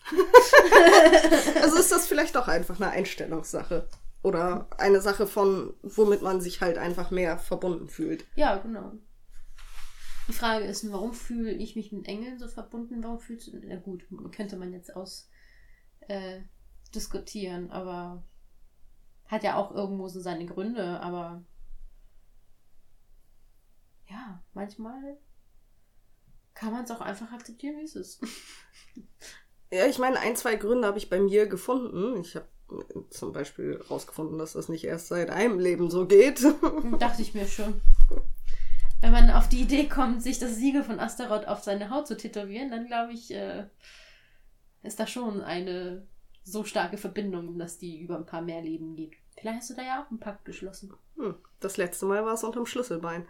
A: also ist das vielleicht auch einfach eine Einstellungssache. Oder eine Sache von, womit man sich halt einfach mehr verbunden fühlt.
B: Ja, genau. Die Frage ist, warum fühle ich mich mit Engeln so verbunden? Warum fühlst du. Na gut, könnte man jetzt aus äh, diskutieren, aber hat ja auch irgendwo so seine Gründe, aber ja, manchmal kann man es auch einfach akzeptieren, wie es ist.
A: Ja, ich meine, ein, zwei Gründe habe ich bei mir gefunden. Ich habe zum Beispiel rausgefunden, dass das nicht erst seit einem Leben so geht.
B: Dachte ich mir schon. Wenn man auf die Idee kommt, sich das Siegel von Astaroth auf seine Haut zu tätowieren, dann glaube ich, äh, ist da schon eine so starke Verbindung, dass die über ein paar mehr Leben geht. Vielleicht hast du da ja auch einen Pakt geschlossen.
A: Hm, das letzte Mal war es unterm Schlüsselbein.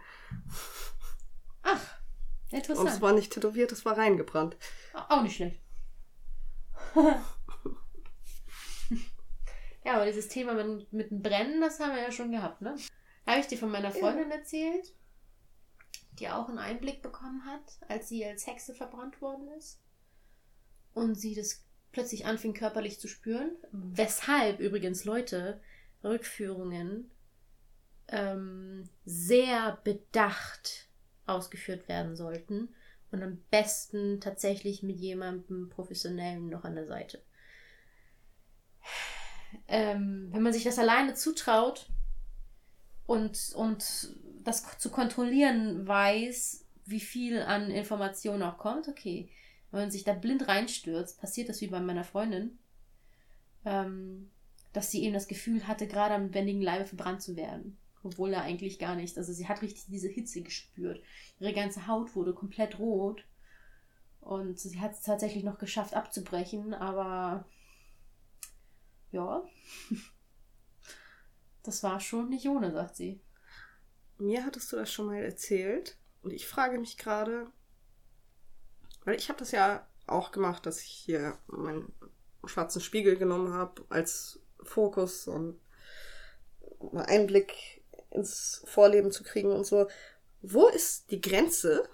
B: Ach, interessant.
A: Und es war nicht tätowiert, es war reingebrannt.
B: Auch nicht schlecht. ja, aber dieses Thema mit, mit dem Brennen, das haben wir ja schon gehabt, ne? Habe ich dir von meiner Freundin ja. erzählt, die auch einen Einblick bekommen hat, als sie als Hexe verbrannt worden ist. Und sie das plötzlich anfing körperlich zu spüren. Weshalb übrigens Leute Rückführungen ähm, sehr bedacht ausgeführt werden sollten und am besten tatsächlich mit jemandem professionellen noch an der Seite. Ähm, wenn man sich das alleine zutraut und, und das zu kontrollieren weiß, wie viel an Informationen auch kommt, okay. Wenn man sich da blind reinstürzt, passiert das wie bei meiner Freundin, ähm, dass sie eben das Gefühl hatte, gerade am lebendigen Leibe verbrannt zu werden. Obwohl er eigentlich gar nicht. Also sie hat richtig diese Hitze gespürt. Ihre ganze Haut wurde komplett rot. Und sie hat es tatsächlich noch geschafft abzubrechen, aber ja. Das war schon nicht ohne, sagt sie.
A: Mir hattest du das schon mal erzählt. Und ich frage mich gerade, weil ich habe das ja auch gemacht, dass ich hier meinen schwarzen Spiegel genommen habe als Fokus und einen Einblick ins Vorleben zu kriegen und so. Wo ist die Grenze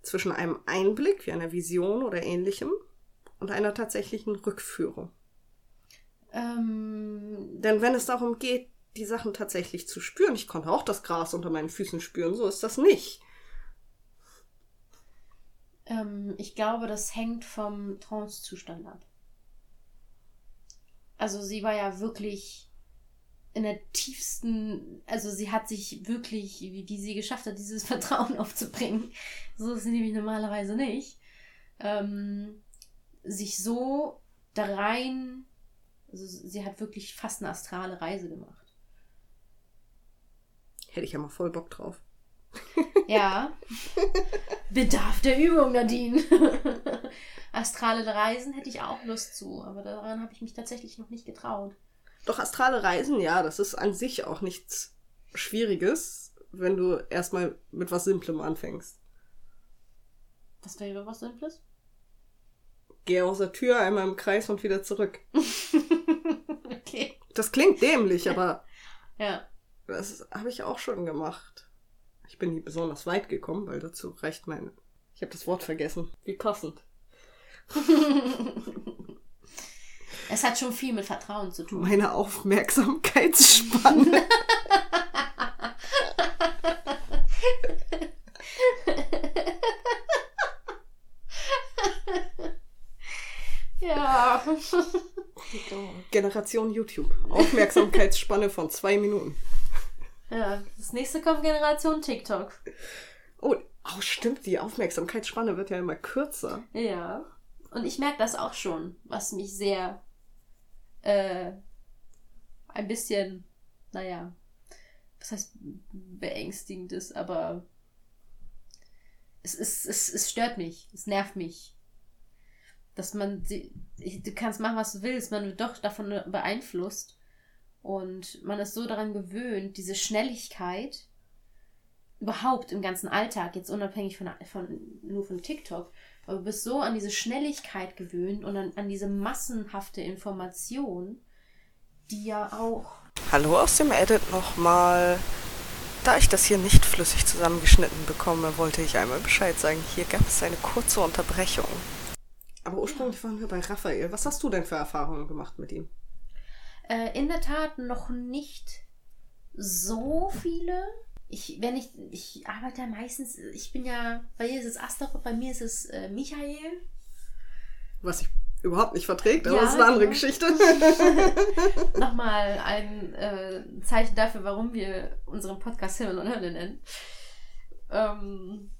A: zwischen einem Einblick wie einer Vision oder ähnlichem und einer tatsächlichen Rückführung? Ähm, Denn wenn es darum geht, die Sachen tatsächlich zu spüren, ich konnte auch das Gras unter meinen Füßen spüren, so ist das nicht.
B: Ähm, ich glaube, das hängt vom Trance-Zustand ab. Also sie war ja wirklich in der tiefsten, also sie hat sich wirklich, wie die sie geschafft hat, dieses Vertrauen aufzubringen. So ist sie nämlich normalerweise nicht. Ähm, sich so da rein, also sie hat wirklich fast eine astrale Reise gemacht.
A: Hätte ich ja mal voll Bock drauf.
B: Ja. Bedarf der Übung, Nadine. Astrale Reisen hätte ich auch Lust zu, aber daran habe ich mich tatsächlich noch nicht getraut.
A: Doch astrale Reisen, ja, das ist an sich auch nichts Schwieriges, wenn du erstmal mit was Simplem anfängst.
B: Was wäre was Simples?
A: Geh aus der Tür einmal im Kreis und wieder zurück. okay. Das klingt dämlich, aber. ja. Das habe ich auch schon gemacht. Ich bin nie besonders weit gekommen, weil dazu reicht mein. Ich habe das Wort vergessen. Wie passend.
B: es hat schon viel mit Vertrauen zu tun.
A: Meine Aufmerksamkeitsspanne. ja. Generation YouTube. Aufmerksamkeitsspanne von zwei Minuten.
B: Ja, das nächste kommt Generation TikTok.
A: Oh, oh, stimmt, die Aufmerksamkeitsspanne wird ja immer kürzer.
B: Ja. Und ich merke das auch schon, was mich sehr äh, ein bisschen, naja, was heißt beängstigend ist, aber es, es, es, es stört mich, es nervt mich. Dass man, du kannst machen, was du willst, man wird doch davon beeinflusst. Und man ist so daran gewöhnt, diese Schnelligkeit überhaupt im ganzen Alltag, jetzt unabhängig von, von nur von TikTok, aber du bist so an diese Schnelligkeit gewöhnt und an, an diese massenhafte Information, die ja auch.
A: Hallo aus dem Edit nochmal. Da ich das hier nicht flüssig zusammengeschnitten bekomme, wollte ich einmal Bescheid sagen. Hier gab es eine kurze Unterbrechung. Aber ursprünglich waren wir bei Raphael. Was hast du denn für Erfahrungen gemacht mit ihm?
B: Äh, in der Tat noch nicht so viele. Ich, wenn ich, ich arbeite ja meistens, ich bin ja, bei dir ist es Astaroth, bei mir ist es äh, Michael.
A: Was ich überhaupt nicht verträgt, aber ja, das ist eine andere genau. Geschichte.
B: Nochmal ein äh, Zeichen dafür, warum wir unseren Podcast Himmel und Hölle nennen. Ähm,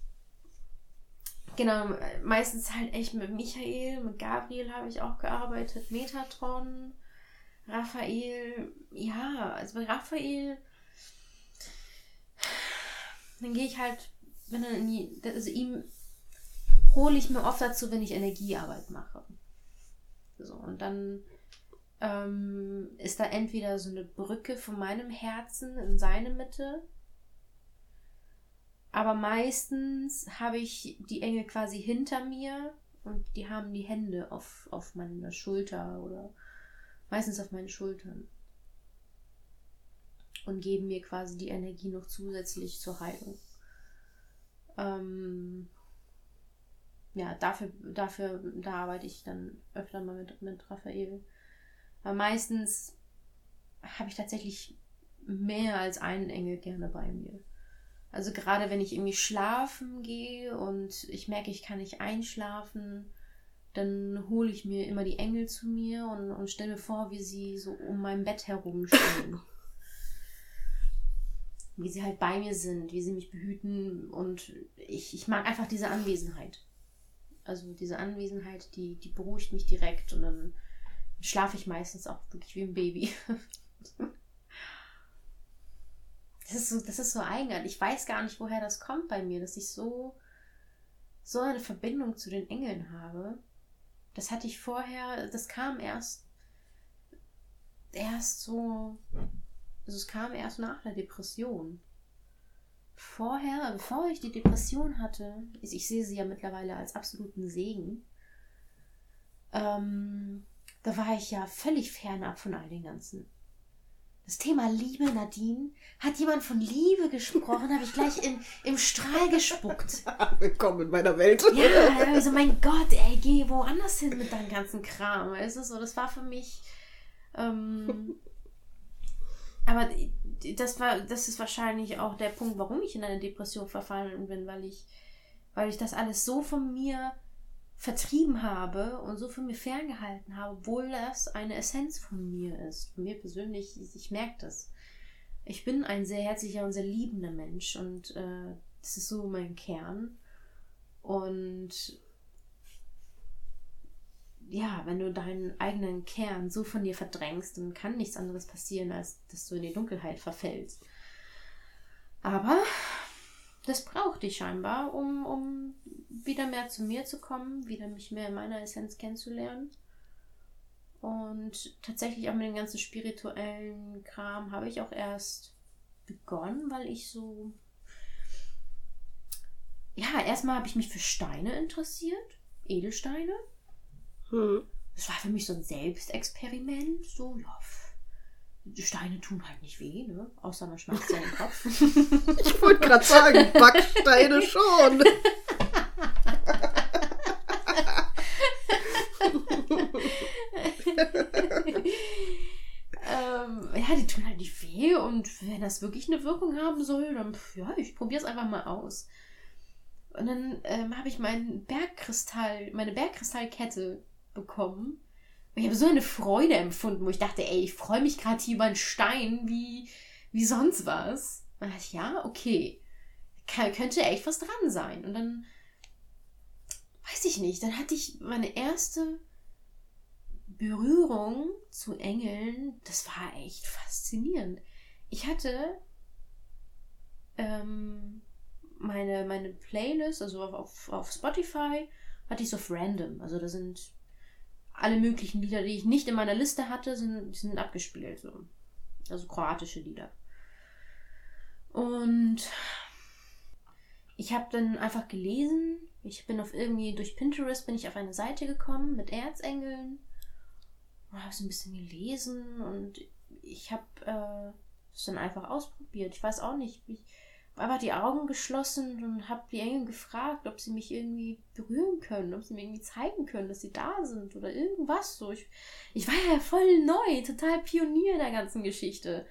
B: Genau, meistens halt echt mit Michael, mit Gabriel habe ich auch gearbeitet, Metatron, Raphael, ja, also bei Raphael, dann gehe ich halt, wenn er in die, also ihm hole ich mir oft dazu, wenn ich Energiearbeit mache. So, und dann ähm, ist da entweder so eine Brücke von meinem Herzen in seine Mitte aber meistens habe ich die Engel quasi hinter mir und die haben die Hände auf, auf meiner Schulter oder meistens auf meinen Schultern. Und geben mir quasi die Energie noch zusätzlich zur Heilung. Ähm, ja, dafür, dafür, da arbeite ich dann öfter mal mit, mit Raphael. Aber meistens habe ich tatsächlich mehr als einen Engel gerne bei mir. Also gerade wenn ich irgendwie schlafen gehe und ich merke, ich kann nicht einschlafen, dann hole ich mir immer die Engel zu mir und, und stelle mir vor, wie sie so um mein Bett herumstehen. wie sie halt bei mir sind, wie sie mich behüten und ich, ich mag einfach diese Anwesenheit. Also diese Anwesenheit, die, die beruhigt mich direkt und dann schlafe ich meistens auch wirklich wie ein Baby. Das ist so, das ist so eigenartig. Ich weiß gar nicht, woher das kommt bei mir, dass ich so, so eine Verbindung zu den Engeln habe. Das hatte ich vorher, das kam erst, erst so, also es kam erst nach der Depression. Vorher, bevor ich die Depression hatte, ich, ich sehe sie ja mittlerweile als absoluten Segen, ähm, da war ich ja völlig fernab von all den ganzen das Thema Liebe, Nadine. Hat jemand von Liebe gesprochen, habe ich gleich in, im Strahl gespuckt.
A: Willkommen in meiner Welt.
B: Ja, also mein Gott, ey, geh woanders hin mit deinem ganzen Kram. Weißt du, so, das war für mich. Ähm, aber das war, das ist wahrscheinlich auch der Punkt, warum ich in eine Depression verfallen bin, weil ich, weil ich das alles so von mir vertrieben habe und so von mir ferngehalten habe, obwohl das eine Essenz von mir ist. Von mir persönlich, ich merke das. Ich bin ein sehr herzlicher und sehr liebender Mensch und äh, das ist so mein Kern. Und ja, wenn du deinen eigenen Kern so von dir verdrängst, dann kann nichts anderes passieren, als dass du in die Dunkelheit verfällst. Aber das brauchte ich scheinbar, um, um wieder mehr zu mir zu kommen, wieder mich mehr in meiner Essenz kennenzulernen. Und tatsächlich auch mit dem ganzen spirituellen Kram habe ich auch erst begonnen, weil ich so. Ja, erstmal habe ich mich für Steine interessiert, Edelsteine. Hm. Das war für mich so ein Selbstexperiment. So, ja, Steine tun halt nicht weh, ne? Außer man in den Kopf.
A: ich wollte gerade sagen, Backsteine schon.
B: ähm, ja, die tun halt nicht weh und wenn das wirklich eine Wirkung haben soll, dann ja, ich probiere es einfach mal aus. Und dann ähm, habe ich meinen Bergkristall, meine Bergkristallkette bekommen ich habe so eine Freude empfunden, wo ich dachte, ey, ich freue mich gerade hier über einen Stein wie, wie sonst was. Und dachte ich, ja, okay. Kann, könnte echt was dran sein. Und dann, weiß ich nicht, dann hatte ich meine erste Berührung zu Engeln. Das war echt faszinierend. Ich hatte ähm, meine, meine Playlist, also auf, auf, auf Spotify, hatte ich so random. Also da sind alle möglichen Lieder, die ich nicht in meiner Liste hatte, sind, sind abgespielt. So. Also kroatische Lieder. Und ich habe dann einfach gelesen. Ich bin auf irgendwie durch Pinterest bin ich auf eine Seite gekommen mit Erzengeln. Habe so ein bisschen gelesen und ich habe äh, es dann einfach ausprobiert. Ich weiß auch nicht, ich, aber die Augen geschlossen und habe die Engel gefragt, ob sie mich irgendwie berühren können, ob sie mir irgendwie zeigen können, dass sie da sind oder irgendwas so. Ich, ich war ja voll neu, total Pionier in der ganzen Geschichte.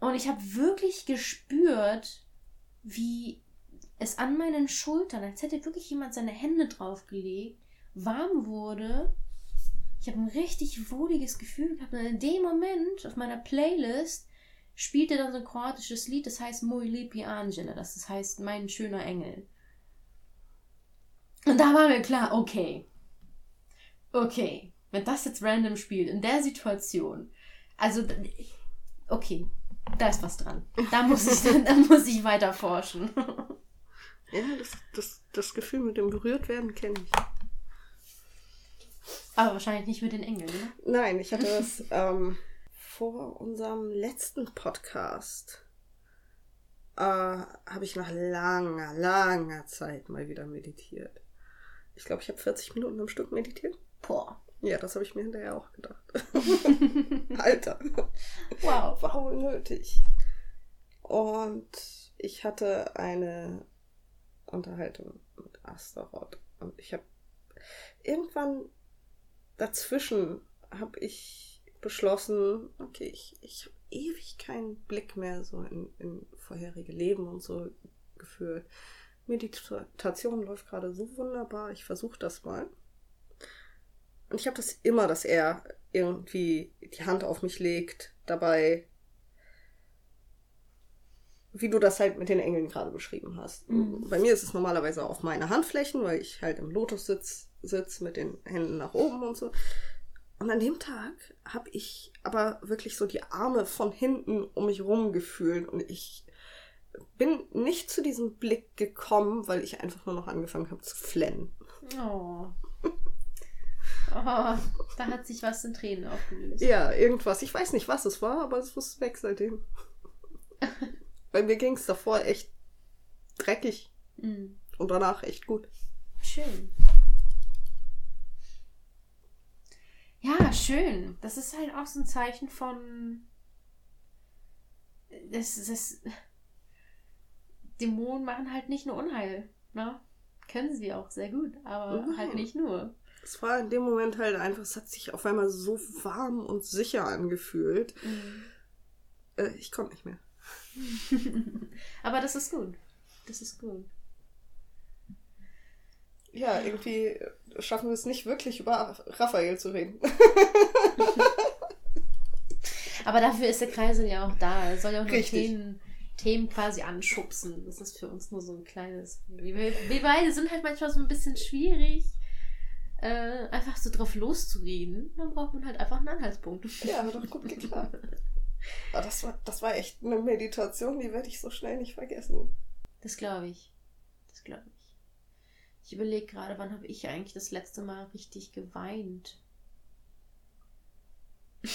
B: Und ich habe wirklich gespürt, wie es an meinen Schultern, als hätte wirklich jemand seine Hände draufgelegt, warm wurde. Ich habe ein richtig wohliges Gefühl gehabt. Und in dem Moment auf meiner Playlist spielte dann so ein kroatisches Lied, das heißt Moj Lipi Angela, das heißt mein schöner Engel. Und da war mir klar, okay. Okay. Wenn das jetzt random spielt, in der Situation. Also, okay. Da ist was dran. Da muss ich, da muss ich weiter forschen.
A: Ja, das, das, das Gefühl mit dem Berührtwerden kenne ich.
B: Aber wahrscheinlich nicht mit den Engeln, ne?
A: Nein, ich hatte das ähm, vor unserem letzten Podcast. Äh, habe ich nach langer, langer Zeit mal wieder meditiert. Ich glaube, ich habe 40 Minuten am Stück meditiert.
B: Boah.
A: Ja, das habe ich mir hinterher auch gedacht. Alter.
B: Wow.
A: War wohl nötig. Und ich hatte eine Unterhaltung mit Astaroth. Und ich habe irgendwann dazwischen habe ich beschlossen, okay, ich, ich habe ewig keinen Blick mehr so in, in vorherige Leben und so geführt. Meditation läuft gerade so wunderbar, ich versuche das mal. Und ich habe das immer, dass er irgendwie die Hand auf mich legt, dabei, wie du das halt mit den Engeln gerade beschrieben hast.
B: Mhm.
A: Bei mir ist es normalerweise auf meine Handflächen, weil ich halt im Lotus sitz, sitz mit den Händen nach oben und so. Und an dem Tag habe ich aber wirklich so die Arme von hinten um mich rum gefühlt und ich bin nicht zu diesem Blick gekommen, weil ich einfach nur noch angefangen habe zu flennen.
B: Oh. Oh, da hat sich was in Tränen aufgelöst.
A: Ja, irgendwas. Ich weiß nicht, was es war, aber es ist weg seitdem. Bei mir ging es davor echt dreckig
B: Mhm.
A: und danach echt gut.
B: Schön. Ja, schön. Das ist halt auch so ein Zeichen von. Das, das, Dämonen machen halt nicht nur Unheil. Ne? Können sie auch sehr gut, aber
A: Nein.
B: halt nicht nur.
A: Es war in dem Moment halt einfach, es hat sich auf einmal so warm und sicher angefühlt. Äh, ich konnte nicht mehr.
B: aber das ist gut. Das ist gut.
A: Ja, irgendwie schaffen wir es nicht wirklich über Raphael zu reden.
B: Aber dafür ist der Kreisel ja auch da. Er soll ja auch nur. Themen, Themen quasi anschubsen. Das ist für uns nur so ein kleines. Wir, wir beide sind halt manchmal so ein bisschen schwierig, äh, einfach so drauf loszureden. Dann braucht man halt einfach einen Anhaltspunkt.
A: Ja, hat doch gut geklappt. Aber das war, das war echt eine Meditation, die werde ich so schnell nicht vergessen.
B: Das glaube ich. Das glaube ich. Ich überlege gerade, wann habe ich eigentlich das letzte Mal richtig geweint?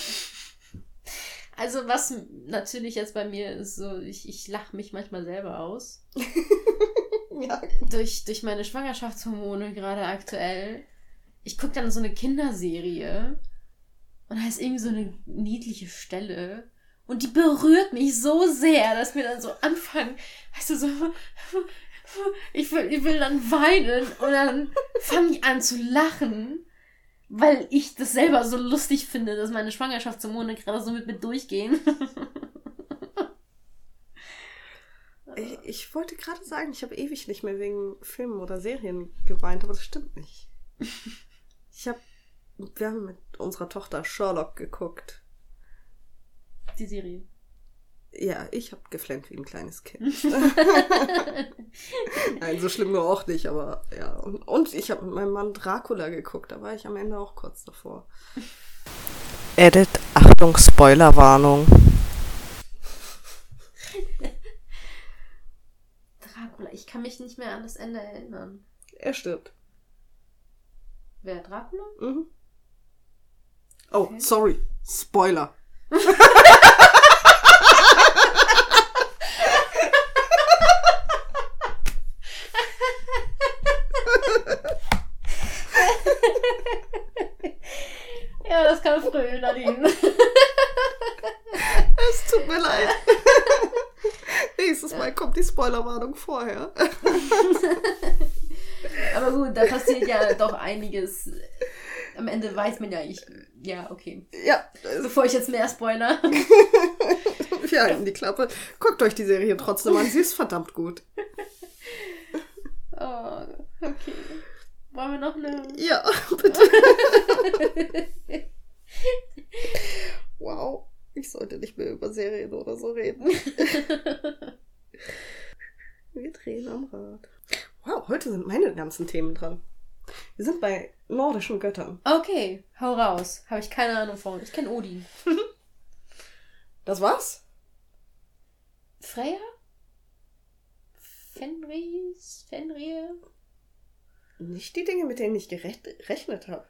B: Also was natürlich jetzt bei mir ist so, ich, ich lache mich manchmal selber aus.
A: Ja,
B: Durch, durch meine Schwangerschaftshormone gerade aktuell. Ich gucke dann so eine Kinderserie und da ist irgendwie so eine niedliche Stelle und die berührt mich so sehr, dass mir dann so anfangen, weißt du, so, ich will, ich will dann weinen und dann fange ich an zu lachen, weil ich das selber so lustig finde, dass meine Schwangerschaftshormone gerade so mit mir durchgehen.
A: ich, ich wollte gerade sagen, ich habe ewig nicht mehr wegen Filmen oder Serien geweint, aber das stimmt nicht. Ich habe, wir haben mit unserer Tochter Sherlock geguckt.
B: Die Serie.
A: Ja, ich habe geflennt wie ein kleines Kind. Nein, so schlimm nur auch nicht, aber ja. Und, und ich habe mit meinem Mann Dracula geguckt, da war ich am Ende auch kurz davor. Edit, Achtung, Spoilerwarnung.
B: Dracula, ich kann mich nicht mehr an das Ende erinnern.
A: Er stirbt.
B: Wer, Dracula?
A: Mhm. Oh,
B: Okay.
A: sorry. Spoiler.
B: Ja, das kam früh, Nadine.
A: Es tut mir leid. Nächstes Mal kommt die Spoilerwarnung vorher.
B: Aber gut, da passiert ja doch einiges. Am Ende weiß man ja, ich. Ja, okay.
A: Ja,
B: Bevor ich jetzt mehr spoiler.
A: wir halten die Klappe. Guckt euch die Serie trotzdem an, sie ist verdammt gut.
B: Oh, okay. Wollen wir noch eine.
A: Ja, bitte. Sollte nicht mehr über Serien oder so reden. Wir drehen am Rad. Wow, heute sind meine ganzen Themen dran. Wir sind bei nordischen Göttern.
B: Okay, hau raus. Habe ich keine Ahnung von. Ich kenne Odin.
A: Das war's?
B: Freya? Fenris? Fenrir?
A: Nicht die Dinge, mit denen ich gerechnet habe.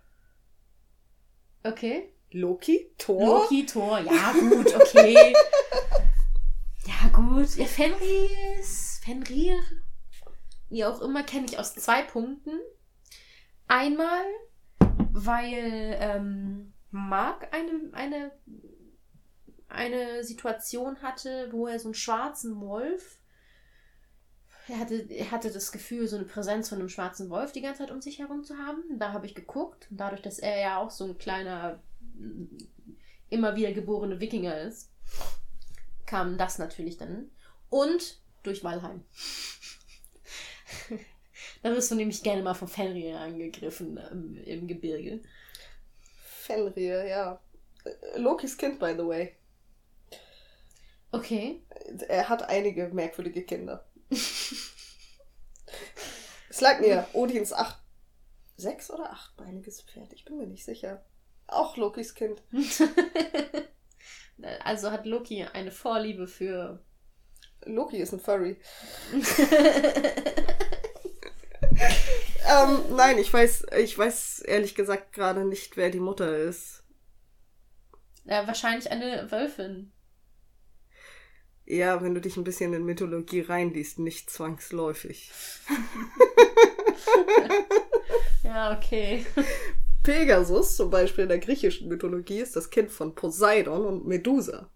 B: Okay.
A: Loki, Thor.
B: Loki, Thor, ja gut, okay. ja gut. Ja, Fenris, Fenrir, wie auch immer, kenne ich aus zwei Punkten. Einmal, weil ähm, Mark eine, eine, eine Situation hatte, wo er so einen schwarzen Wolf er hatte, er hatte das Gefühl, so eine Präsenz von einem schwarzen Wolf die ganze Zeit um sich herum zu haben. Da habe ich geguckt. Und dadurch, dass er ja auch so ein kleiner, immer wieder geborene Wikinger ist, kam das natürlich dann. Und durch Walheim. da wirst du nämlich gerne mal von Fenrir angegriffen im, im Gebirge.
A: Fenrir, ja. Lokis Kind, by the way.
B: Okay.
A: Er hat einige merkwürdige Kinder. es lag mir Odins acht, sechs oder achtbeiniges Pferd, ich bin mir nicht sicher. Auch Lokis Kind.
B: also hat Loki eine Vorliebe für.
A: Loki ist ein Furry. ähm, nein, ich weiß, ich weiß ehrlich gesagt gerade nicht, wer die Mutter ist.
B: Ja, wahrscheinlich eine Wölfin.
A: Ja, wenn du dich ein bisschen in Mythologie reinliest, nicht zwangsläufig.
B: ja, okay.
A: Pegasus, zum Beispiel in der griechischen Mythologie, ist das Kind von Poseidon und Medusa.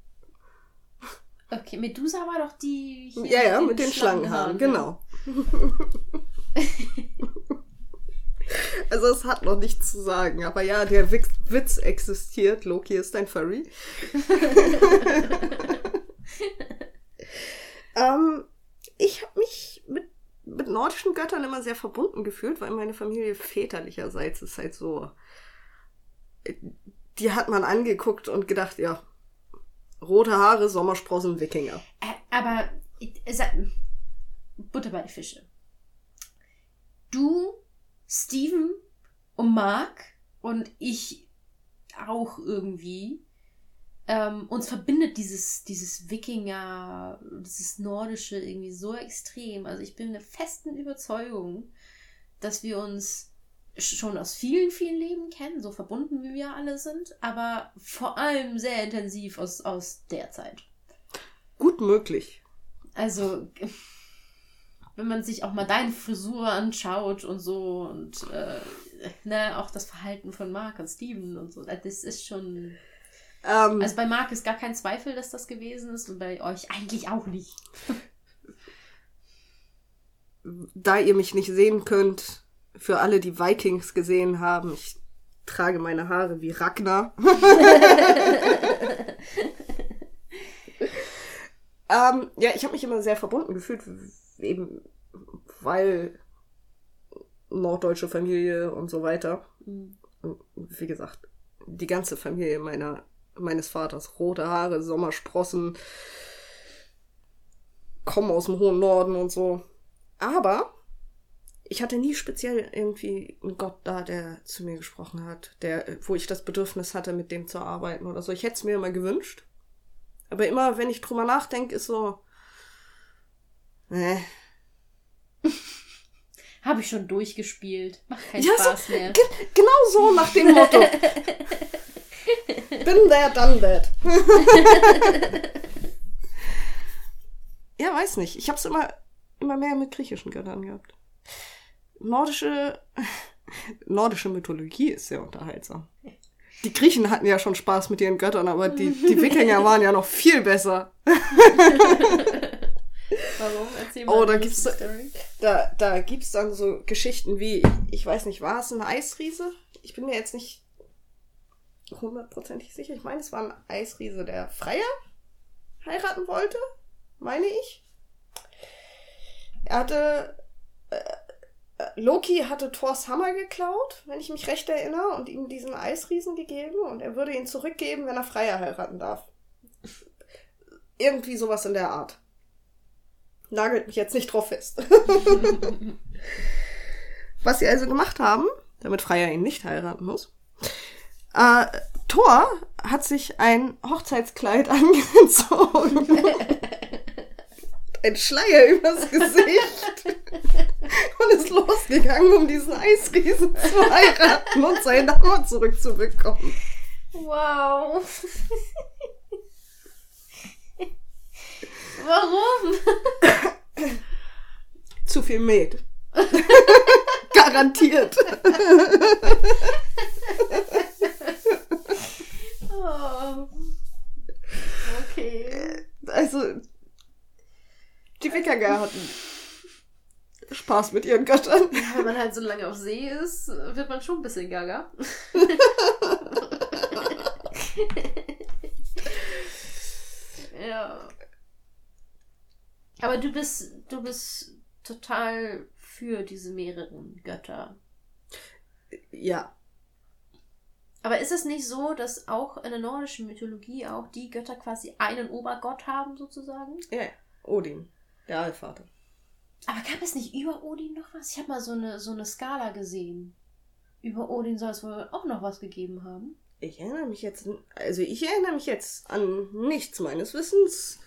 B: Okay, Medusa war doch die.
A: ja, ja, mit den Schlangenhaaren, genau. also es hat noch nichts zu sagen, aber ja, der Witz existiert. Loki ist ein Furry. ähm, ich habe mich mit, nordischen Göttern immer sehr verbunden gefühlt, weil meine Familie väterlicherseits ist halt so. Die hat man angeguckt und gedacht, ja, rote Haare, Sommersprossen, Wikinger.
B: Äh, aber Butter bei die Fische. Du, Steven und Mark und ich auch irgendwie ähm, uns verbindet dieses, dieses Wikinger, dieses Nordische irgendwie so extrem. Also ich bin der festen Überzeugung, dass wir uns schon aus vielen, vielen Leben kennen, so verbunden wie wir alle sind, aber vor allem sehr intensiv aus, aus der Zeit.
A: Gut möglich.
B: Also, wenn man sich auch mal deine Frisur anschaut und so und äh, ne, auch das Verhalten von Mark und Steven und so, das ist schon ähm, also bei Marc ist gar kein Zweifel, dass das gewesen ist und bei euch eigentlich auch nicht.
A: da ihr mich nicht sehen könnt, für alle, die Vikings gesehen haben, ich trage meine Haare wie Ragnar. ähm, ja, ich habe mich immer sehr verbunden gefühlt, eben weil norddeutsche Familie und so weiter. Mhm. Und wie gesagt, die ganze Familie meiner meines Vaters. Rote Haare, Sommersprossen, kommen aus dem hohen Norden und so. Aber ich hatte nie speziell irgendwie einen Gott da, der zu mir gesprochen hat, der, wo ich das Bedürfnis hatte, mit dem zu arbeiten oder so. Ich hätte es mir immer gewünscht. Aber immer, wenn ich drüber nachdenke, ist so.
B: Äh. Habe ich schon durchgespielt. Macht keinen ja, Spaß
A: so,
B: mehr.
A: genau so nach dem Motto. Been there, done that. ja, weiß nicht. Ich habe es immer, immer mehr mit griechischen Göttern gehabt. Nordische, nordische Mythologie ist sehr unterhaltsam. Die Griechen hatten ja schon Spaß mit ihren Göttern, aber die, die Wikinger waren ja noch viel besser. Warum? Erzähl mal. Oh, da gibt's, da, da gibt's dann so Geschichten wie, ich weiß nicht, war es ein Eisriese? Ich bin mir jetzt nicht hundertprozentig sicher. Ich meine, es war ein Eisriese, der Freier heiraten wollte, meine ich. Er hatte. Äh, äh, Loki hatte Thors Hammer geklaut, wenn ich mich recht erinnere, und ihm diesen Eisriesen gegeben und er würde ihn zurückgeben, wenn er Freier heiraten darf. Irgendwie sowas in der Art. Nagelt mich jetzt nicht drauf fest. Was sie also gemacht haben, damit Freya ihn nicht heiraten muss, äh, Thor hat sich ein Hochzeitskleid angezogen. ein Schleier übers Gesicht. Und ist losgegangen, um diesen Eisriesen zu heiraten und seinen Hammer zurückzubekommen.
B: Wow. Warum?
A: Zu viel Met. Garantiert.
B: Oh. Okay.
A: Also, die Wikinger hatten Spaß mit ihren Göttern.
B: Wenn man halt so lange auf See ist, wird man schon ein bisschen gaga. ja. Aber du bist, du bist total für diese mehreren Götter.
A: Ja.
B: Aber ist es nicht so, dass auch in der nordischen Mythologie auch die Götter quasi einen Obergott haben, sozusagen?
A: Ja, Odin, der Allvater.
B: Aber gab es nicht über Odin noch was? Ich habe mal so eine, so eine Skala gesehen. Über Odin soll es wohl auch noch was gegeben haben.
A: Ich erinnere mich jetzt, also ich erinnere mich jetzt an nichts meines Wissens.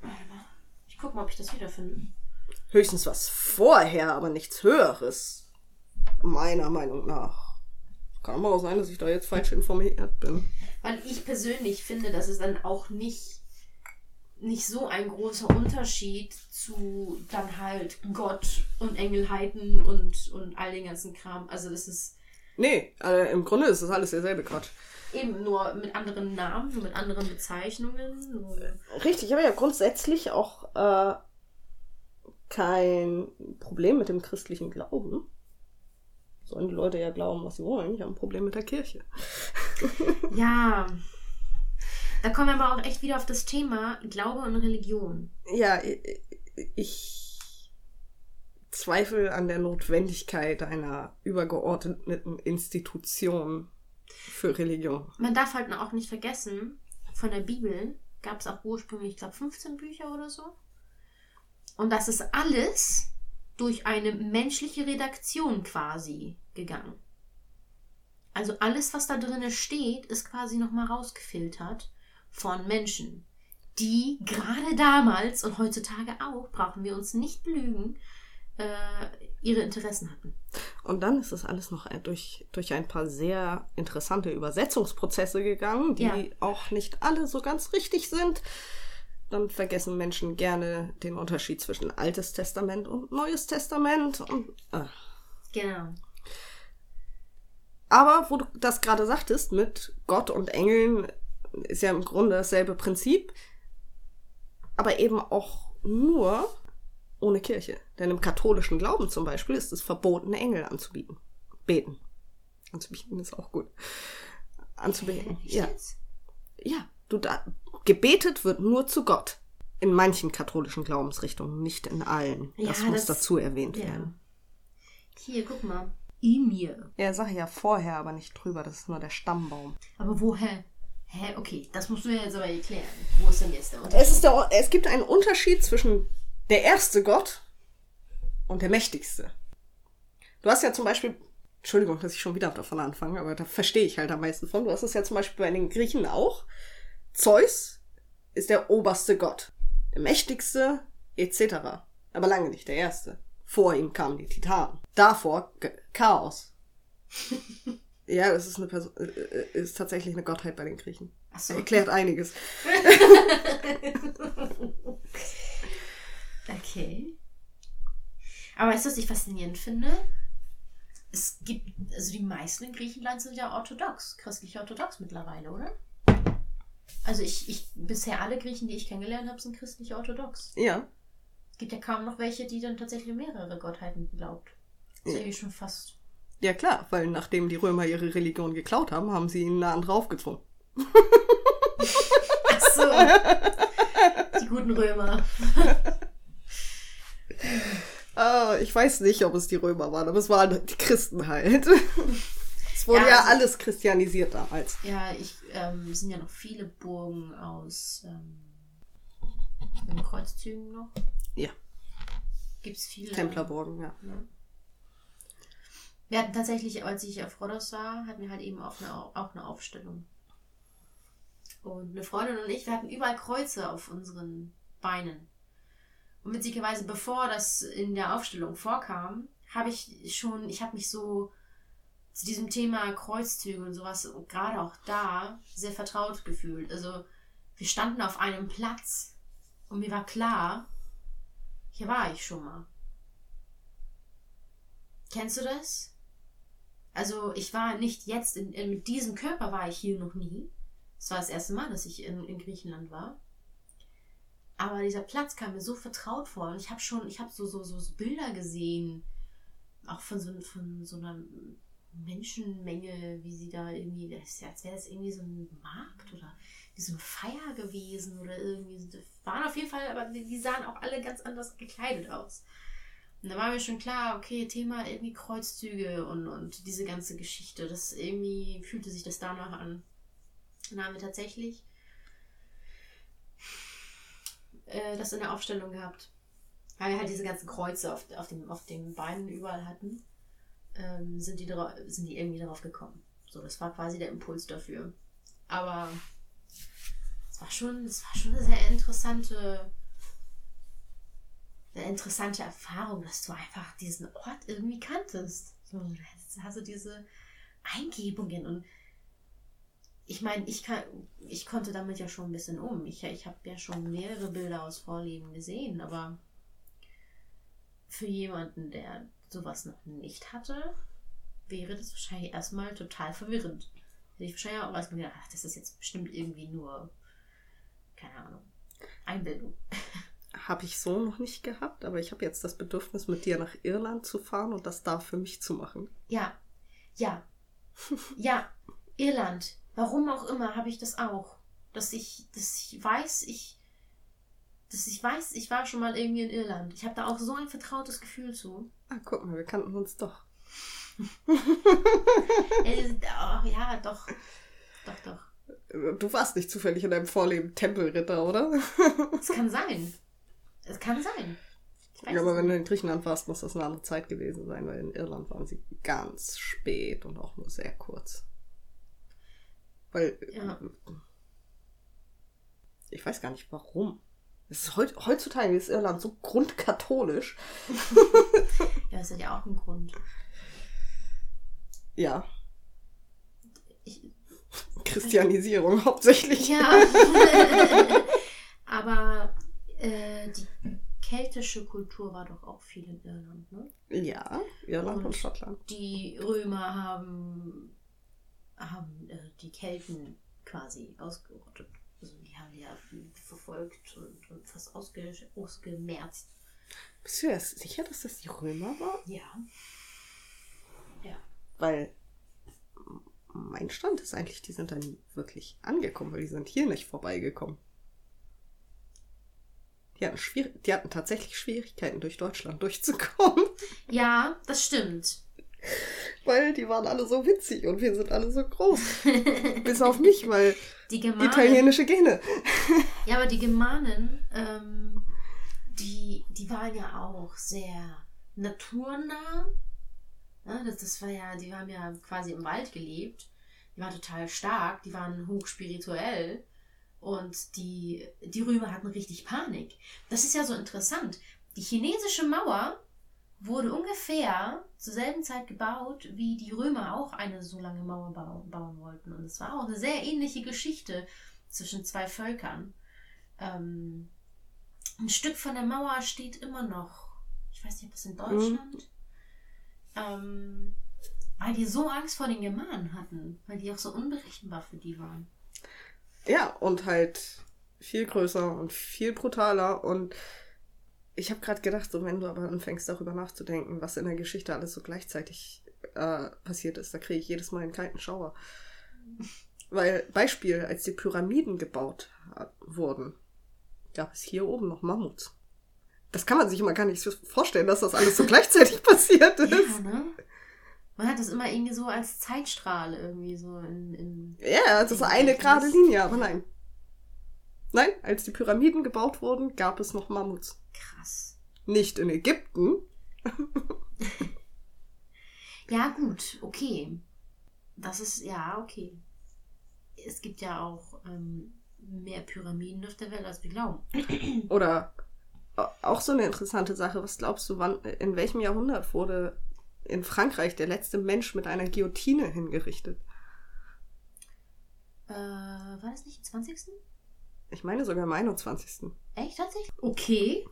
B: Warte mal. Ich gucke mal, ob ich das wiederfinde.
A: Höchstens was vorher, aber nichts Höheres. Meiner Meinung nach. Kann aber auch sein, dass ich da jetzt falsch informiert bin.
B: Weil ich persönlich finde, dass es dann auch nicht, nicht so ein großer Unterschied zu dann halt Gott und Engelheiten und, und all den ganzen Kram. Also das ist
A: Nee, äh, im Grunde ist das alles derselbe Quatsch.
B: eben nur mit anderen Namen, mit anderen Bezeichnungen.
A: Richtig, ich habe ja grundsätzlich auch äh, kein Problem mit dem christlichen Glauben. Sollen die Leute ja glauben, was sie wollen. Ich habe ein Problem mit der Kirche.
B: Ja. Da kommen wir aber auch echt wieder auf das Thema Glaube und Religion.
A: Ja, ich, zweifle an der Notwendigkeit einer übergeordneten Institution für Religion.
B: Man darf halt auch nicht vergessen, von der Bibel gab es auch ursprünglich, ich glaube, 15 Bücher oder so. Und das ist alles durch eine menschliche Redaktion quasi gegangen. Also alles, was da drin steht, ist quasi nochmal rausgefiltert von Menschen, die gerade damals und heutzutage auch, brauchen wir uns nicht belügen, äh, ihre Interessen hatten.
A: Und dann ist das alles noch ein- durch, durch ein paar sehr interessante Übersetzungsprozesse gegangen, die
B: Ja.
A: auch nicht alle so ganz richtig sind. Dann vergessen Menschen gerne den Unterschied zwischen Altes Testament und Neues Testament. Und, äh.
B: Genau.
A: Aber wo du das gerade sagtest, mit Gott und Engeln ist ja im Grunde dasselbe Prinzip, aber eben auch nur ohne Kirche. Denn im katholischen Glauben zum Beispiel ist es verboten, Engel anzubieten. Beten. Anzubieten ist auch gut. Anzubeten.
B: Echt
A: Ja.
B: jetzt?
A: Ja, du da, gebetet wird nur zu Gott. In manchen katholischen Glaubensrichtungen, nicht in allen. Das
B: Ja,
A: muss
B: das-
A: dazu erwähnt
B: Ja.
A: werden.
B: Hier, guck mal. Emir.
A: Ja, sag ich ja vorher, aber nicht drüber. Das ist nur der Stammbaum.
B: Aber woher? Hä, okay, das musst du mir jetzt aber erklären. Wo ist denn jetzt der Unterschied?
A: Es, ist der, es gibt einen Unterschied zwischen der erste Gott und der mächtigste. Du hast ja zum Beispiel, Entschuldigung, dass ich schon wieder davon anfange, aber da verstehe ich halt am meisten von. Du hast es ja zum Beispiel bei den Griechen auch. Zeus ist der oberste Gott, der mächtigste etc. Aber lange nicht der erste. Vor ihm kamen die Titanen. Davor G Chaos. ja, das ist eine Person, äh, äh, ist tatsächlich eine Gottheit bei den Griechen.
B: Achso.
A: Erklärt einiges.
B: Okay. Aber weißt du, was ich faszinierend finde? Es gibt, also die meisten in Griechenland sind ja orthodox, christlich-orthodox mittlerweile, oder? Also ich, ich, bisher alle Griechen, die ich kennengelernt habe, sind christlich-orthodox.
A: Ja.
B: Es gibt ja kaum noch welche, die dann tatsächlich mehrere Gottheiten glaubt. Das ist
A: Ja.
B: schon fast.
A: Ja klar, weil nachdem die Römer ihre Religion geklaut haben, haben sie ihnen eine andere aufgezwungen.
B: Ach so. die guten Römer.
A: Ah, ich weiß nicht, ob es die Römer waren, aber es waren die Christen halt. Es wurde
B: Ja,
A: ja,
B: also-
A: alles christianisiert damals.
B: Ja, ich, ähm, es sind ja noch viele Burgen aus ähm, den Kreuzzügen noch.
A: Ja.
B: Gibt es viele.
A: Templerburgen, ja.
B: Ja. Wir hatten tatsächlich, als ich auf Rhodos war, hatten wir halt eben auch eine, auch eine Aufstellung. Und eine Freundin und ich, wir hatten überall Kreuze auf unseren Beinen. Und witzigerweise, bevor das in der Aufstellung vorkam, habe ich schon, ich habe mich so zu diesem Thema Kreuzzüge und sowas, gerade auch da, sehr vertraut gefühlt. Also, wir standen auf einem Platz und mir war klar, hier war ich schon mal. Kennst du das? Also ich war nicht jetzt, in, in, mit diesem Körper war ich hier noch nie. Es war das erste Mal, dass ich in, in Griechenland war. Aber dieser Platz kam mir so vertraut vor. Und ich habe schon, ich habe so, so, so, Bilder gesehen, auch von so, von so einer Menschenmenge, wie sie da irgendwie, das, als wäre das irgendwie so ein Markt oder wie so eine Feier gewesen oder irgendwie. Das waren auf jeden Fall, aber die sahen auch alle ganz anders gekleidet aus. Und da war mir schon klar, okay, Thema irgendwie Kreuzzüge und, und diese ganze Geschichte. Das irgendwie fühlte sich das danach an. Dann haben wir tatsächlich äh, das in der Aufstellung gehabt. Weil wir halt diese ganzen Kreuze auf, auf, dem, auf den Beinen überall hatten, ähm, sind, die sind die irgendwie darauf gekommen. So, das war quasi der Impuls dafür. Aber es war schon, es war schon eine sehr interessante, eine interessante Erfahrung, dass du einfach diesen Ort irgendwie kanntest. So, hast du diese Eingebungen und ich meine, ich, ich konnte damit ja schon ein bisschen um. Ich, ich habe ja schon mehrere Bilder aus Vorleben gesehen, aber für jemanden, der sowas noch nicht hatte, wäre das wahrscheinlich erstmal total verwirrend. Hätte ich wahrscheinlich auch erstmal gedacht, ach, das ist jetzt bestimmt irgendwie nur, keine Ahnung, Einbildung.
A: Habe ich so noch nicht gehabt, aber ich habe jetzt das Bedürfnis, mit dir nach Irland zu fahren und das da für mich zu machen.
B: Ja, ja, ja, Irland. Warum auch immer habe ich das auch. Dass ich, dass ich weiß, ich, dass ich weiß, ich war schon mal irgendwie in Irland. Ich habe da auch so ein vertrautes Gefühl zu.
A: Ah, guck mal, wir kannten uns doch.
B: äh, oh, ja, doch. Doch, doch.
A: Du warst nicht zufällig in deinem Vorleben Tempelritter, oder?
B: Es kann sein. Es kann sein.
A: Ja, aber wenn du in Griechenland warst, muss das eine andere Zeit gewesen sein, weil in Irland waren sie ganz spät und auch nur sehr kurz. Weil. Ja. Ich weiß gar nicht warum. Ist heut, heutzutage ist Irland so grundkatholisch.
B: ja, das hat ja auch einen Grund.
A: Ja. Ich, Christianisierung hauptsächlich. Ja.
B: Aber äh, die keltische Kultur war doch auch viel in Irland, ne?
A: Ja, Irland und, und Schottland.
B: Die Römer haben, haben äh, die Kelten quasi ausgerottet. Also die haben die ja verfolgt und, und fast ausge, ausgemerzt.
A: Bist du ja sicher, dass das die Römer waren?
B: Ja. Ja.
A: Weil mein Stand ist eigentlich, die sind dann wirklich angekommen, weil die sind hier nicht vorbeigekommen. Die hatten, schwier die hatten tatsächlich Schwierigkeiten, durch Deutschland durchzukommen.
B: Ja, das stimmt.
A: Weil die waren alle so witzig und wir sind alle so groß. Bis auf mich, weil
B: die Germanen,
A: italienische Gene.
B: ja, aber die Germanen, ähm, die, die waren ja auch sehr naturnah. Ja, das, das war ja, die haben ja quasi im Wald gelebt. Die waren total stark, die waren hochspirituell. Und die, die Römer hatten richtig Panik. Das ist ja so interessant. Die chinesische Mauer wurde ungefähr zur selben Zeit gebaut, wie die Römer auch eine so lange Mauer bauen, wollten. Und es war auch eine sehr ähnliche Geschichte zwischen zwei Völkern. Ähm, ein Stück von der Mauer steht immer noch. Ich weiß nicht, ob das in Deutschland. Mhm. Ähm, weil die so Angst vor den Germanen hatten, weil die auch so unberechenbar für die waren.
A: Ja, und halt viel größer und viel brutaler. Und ich habe gerade gedacht, so wenn du aber anfängst darüber nachzudenken, was in der Geschichte alles so gleichzeitig äh, passiert ist, da kriege ich jedes Mal einen kalten Schauer. Weil, Beispiel, als die Pyramiden gebaut wurden, gab es hier oben noch Mammuts. Das kann man sich immer gar nicht vorstellen, dass das alles so gleichzeitig passiert ist. Ja, ne?
B: Man hat das immer irgendwie so als Zeitstrahl irgendwie so in. in
A: ja, das ist eine gerade Linie, aber nein. Nein, als die Pyramiden gebaut wurden, gab es noch Mammuts.
B: Krass.
A: Nicht in Ägypten.
B: Ja, gut, okay. Das ist, ja, okay. Es gibt ja auch ähm, mehr Pyramiden auf der Welt, als wir glauben.
A: Oder äh, auch so eine interessante Sache. Was glaubst du, wann, in welchem Jahrhundert wurde in Frankreich der letzte Mensch mit einer Guillotine hingerichtet?
B: Äh, war das nicht im 20.?
A: Ich meine sogar im 21.
B: Echt, tatsächlich? Okay.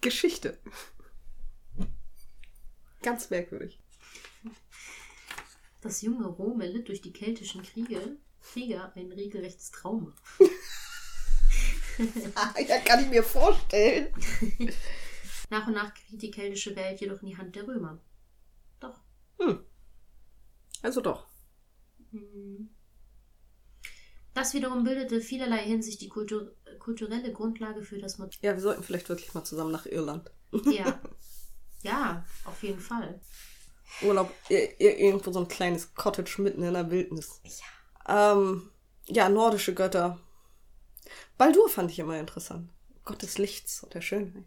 A: Geschichte. Ganz merkwürdig.
B: Das junge Rom erlitt durch die keltischen Kriege, Krieger ein regelrechtes Trauma.
A: ja, kann ich mir vorstellen.
B: Nach und nach geriet die keltische Welt jedoch in die Hand der Römer. Doch.
A: Hm. Also doch.
B: Hm. Das wiederum bildete vielerlei Hinsicht die Kultur kulturelle Grundlage für das Mod
A: Ja, wir sollten vielleicht wirklich mal zusammen nach Irland.
B: Ja. ja, auf jeden Fall.
A: Urlaub, ir- ir- irgendwo so ein kleines Cottage mitten in der Wildnis.
B: Ja.
A: Ähm, ja, nordische Götter. Baldur fand ich immer interessant. Gott des Lichts und der Schönheit.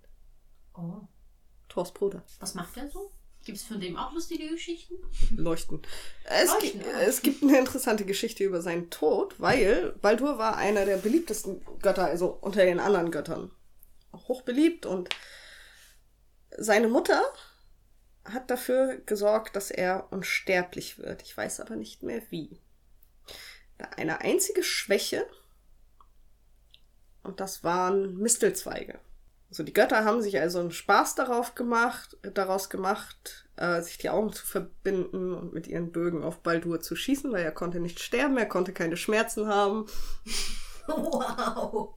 B: Oh.
A: Thors Bruder.
B: Was macht er so? Gibt es von dem auch lustige Geschichten?
A: Leuchten. Es,
B: Leuchten, ja.
A: es gibt eine interessante Geschichte über seinen Tod, weil Baldur war einer der beliebtesten Götter, also unter den anderen Göttern. Hochbeliebt und seine Mutter hat dafür gesorgt, dass er unsterblich wird. Ich weiß aber nicht mehr wie. Eine einzige Schwäche und das waren Mistelzweige. Also die Götter haben sich also einen Spaß darauf gemacht, daraus gemacht, äh, sich die Augen zu verbinden und mit ihren Bögen auf Baldur zu schießen, weil er konnte nicht sterben, er konnte keine Schmerzen haben.
B: Wow.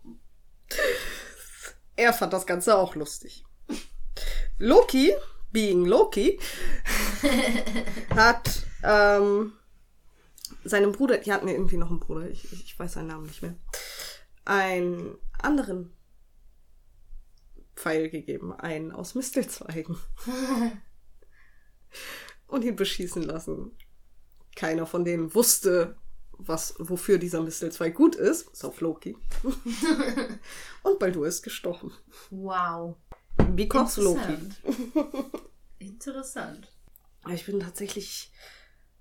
A: Er fand das Ganze auch lustig. Loki, being Loki, hat ähm, seinem Bruder, die hatten irgendwie noch einen Bruder, ich ich weiß seinen Namen nicht mehr, einen anderen Pfeil gegeben, einen aus Mistelzweigen. und ihn beschießen lassen. Keiner von denen wusste, was, wofür dieser Mistelzweig gut ist, bis auf Loki. und Baldur ist gestorben.
B: Wow.
A: Because Loki.
B: Interessant.
A: Ich bin tatsächlich,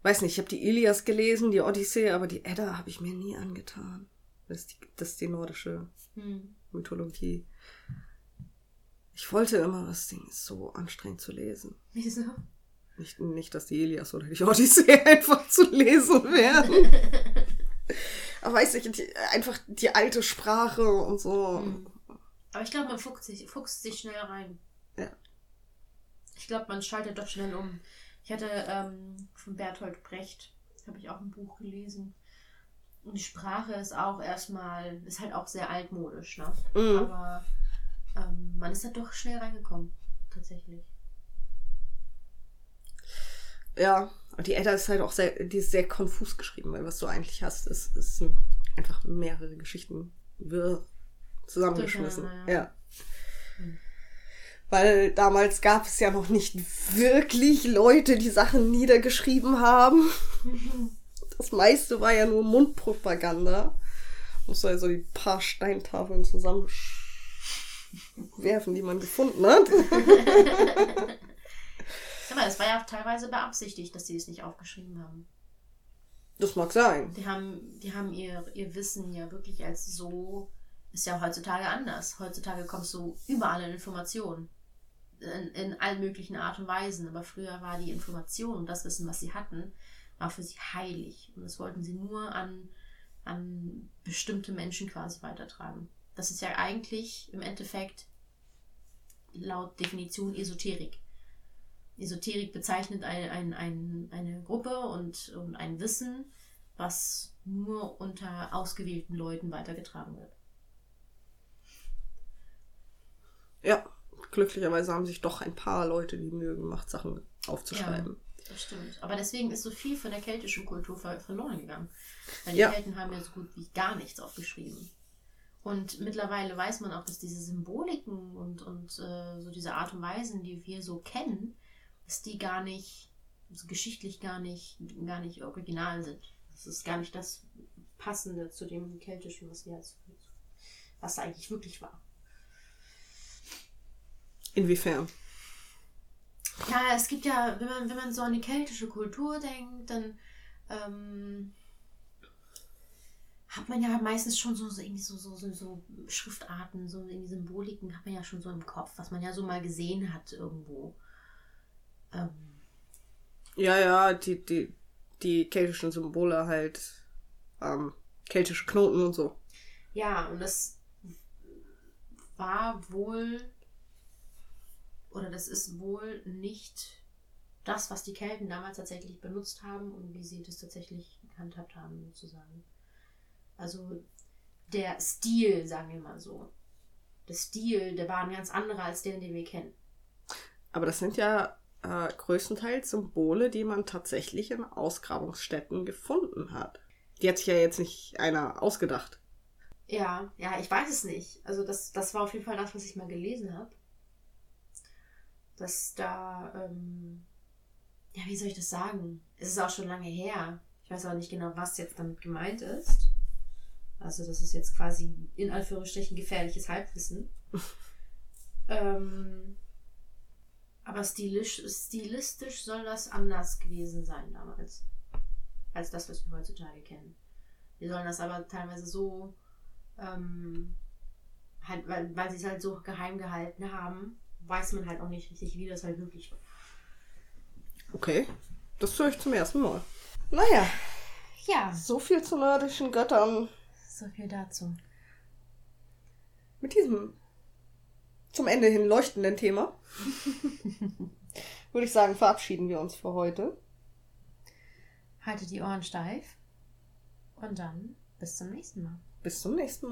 A: weiß nicht, ich habe die Ilias gelesen, die Odyssee, aber die Edda habe ich mir nie angetan. Das ist die, das ist die nordische
B: Hm.
A: Mythologie. Ich wollte immer, das Ding ist so anstrengend zu lesen.
B: Wieso?
A: Nicht, nicht, dass die Ilias oder die Odyssee einfach zu lesen wären. Aber weiß ich, die, einfach die alte Sprache und so.
B: Hm. Aber ich glaube, man fuchst sich, fuchst sich schnell rein.
A: Ja.
B: Ich glaube, man schaltet doch schnell um. Ich hatte ähm, von Bertolt Brecht, habe ich auch ein Buch gelesen. Und die Sprache ist auch erstmal, ist halt auch sehr altmodisch, ne?
A: Mhm.
B: Aber ähm, man ist da doch schnell reingekommen, tatsächlich.
A: Ja, und die Edda ist halt auch sehr, die ist sehr konfus geschrieben, weil was du eigentlich hast, ist, ist einfach mehrere Geschichten wirr zusammengeschmissen. Ja.
B: ja. Hm.
A: Weil damals gab es ja noch nicht wirklich Leute, die Sachen niedergeschrieben haben. Das meiste war ja nur Mundpropaganda. Musst du also die paar Steintafeln zusammenwerfen, die man gefunden hat.
B: Aber es war ja auch teilweise beabsichtigt, dass sie es nicht aufgeschrieben haben.
A: Das mag sein.
B: Die haben, die haben ihr, ihr Wissen ja wirklich als so, ist ja heutzutage anders. Heutzutage kommst du überall in Informationen. In, in allen möglichen Art und Weisen. Aber früher war die Information und das Wissen, was sie hatten, war für sie heilig. Und das wollten sie nur an, an bestimmte Menschen quasi weitertragen. Das ist ja eigentlich im Endeffekt laut Definition Esoterik. Esoterik bezeichnet ein, ein, ein, eine Gruppe und, und ein Wissen, was nur unter ausgewählten Leuten weitergetragen wird.
A: Ja, glücklicherweise haben sich doch ein paar Leute die Mühe gemacht, Sachen aufzuschreiben.
B: Das stimmt. Aber deswegen ist so viel von der keltischen Kultur ver verloren gegangen. Weil die
A: Ja.
B: Kelten haben ja so gut wie gar nichts aufgeschrieben. Und mittlerweile weiß man auch, dass diese Symboliken und, und äh, so diese Art und Weisen, die wir so kennen, dass die gar nicht, also geschichtlich gar nicht, gar nicht original sind. Das ist gar nicht das Passende zu dem Keltischen, was wir als, was da eigentlich wirklich war.
A: Inwiefern?
B: Ja, es gibt ja, wenn man, wenn man so an die keltische Kultur denkt, dann ähm, hat man ja meistens schon so, so, irgendwie so, so, so, so Schriftarten, so irgendwie Symboliken hat man ja schon so im Kopf, was man ja so mal gesehen hat irgendwo. Ähm,
A: Ja, ja, die, die, die keltischen Symbole halt, ähm, keltische Knoten und so.
B: Ja, und das war wohl, oder das ist wohl nicht das, was die Kelten damals tatsächlich benutzt haben und wie sie das tatsächlich gehandhabt haben, sozusagen. Also der Stil, sagen wir mal so. Der Stil, der war ein ganz anderer als der, den wir kennen.
A: Aber das sind ja äh, größtenteils Symbole, die man tatsächlich in Ausgrabungsstätten gefunden hat. Die hat sich ja jetzt nicht einer ausgedacht.
B: Ja, ja, ich weiß es nicht. Also das, das war auf jeden Fall das, was ich mal gelesen habe. Dass da, ähm, ja, wie soll ich das sagen? Es ist auch schon lange her. Ich weiß auch nicht genau, was jetzt damit gemeint ist. Also das ist jetzt quasi in Anführungsstrichen gefährliches Halbwissen. ähm, aber stilisch, stilistisch soll das anders gewesen sein damals. Als das, was wir heutzutage kennen. Wir sollen das aber teilweise so ähm, halt, weil, weil sie es halt so geheim gehalten haben, weiß man halt auch nicht richtig, wie das halt wirklich war.
A: Okay, das höre ich zum ersten Mal. Naja,
B: Ja,
A: so viel zu nordischen Göttern.
B: So viel dazu.
A: Mit diesem zum Ende hin leuchtenden Thema würde ich sagen, verabschieden wir uns für heute.
B: Haltet die Ohren steif und dann bis zum nächsten Mal.
A: Bis zum nächsten Mal.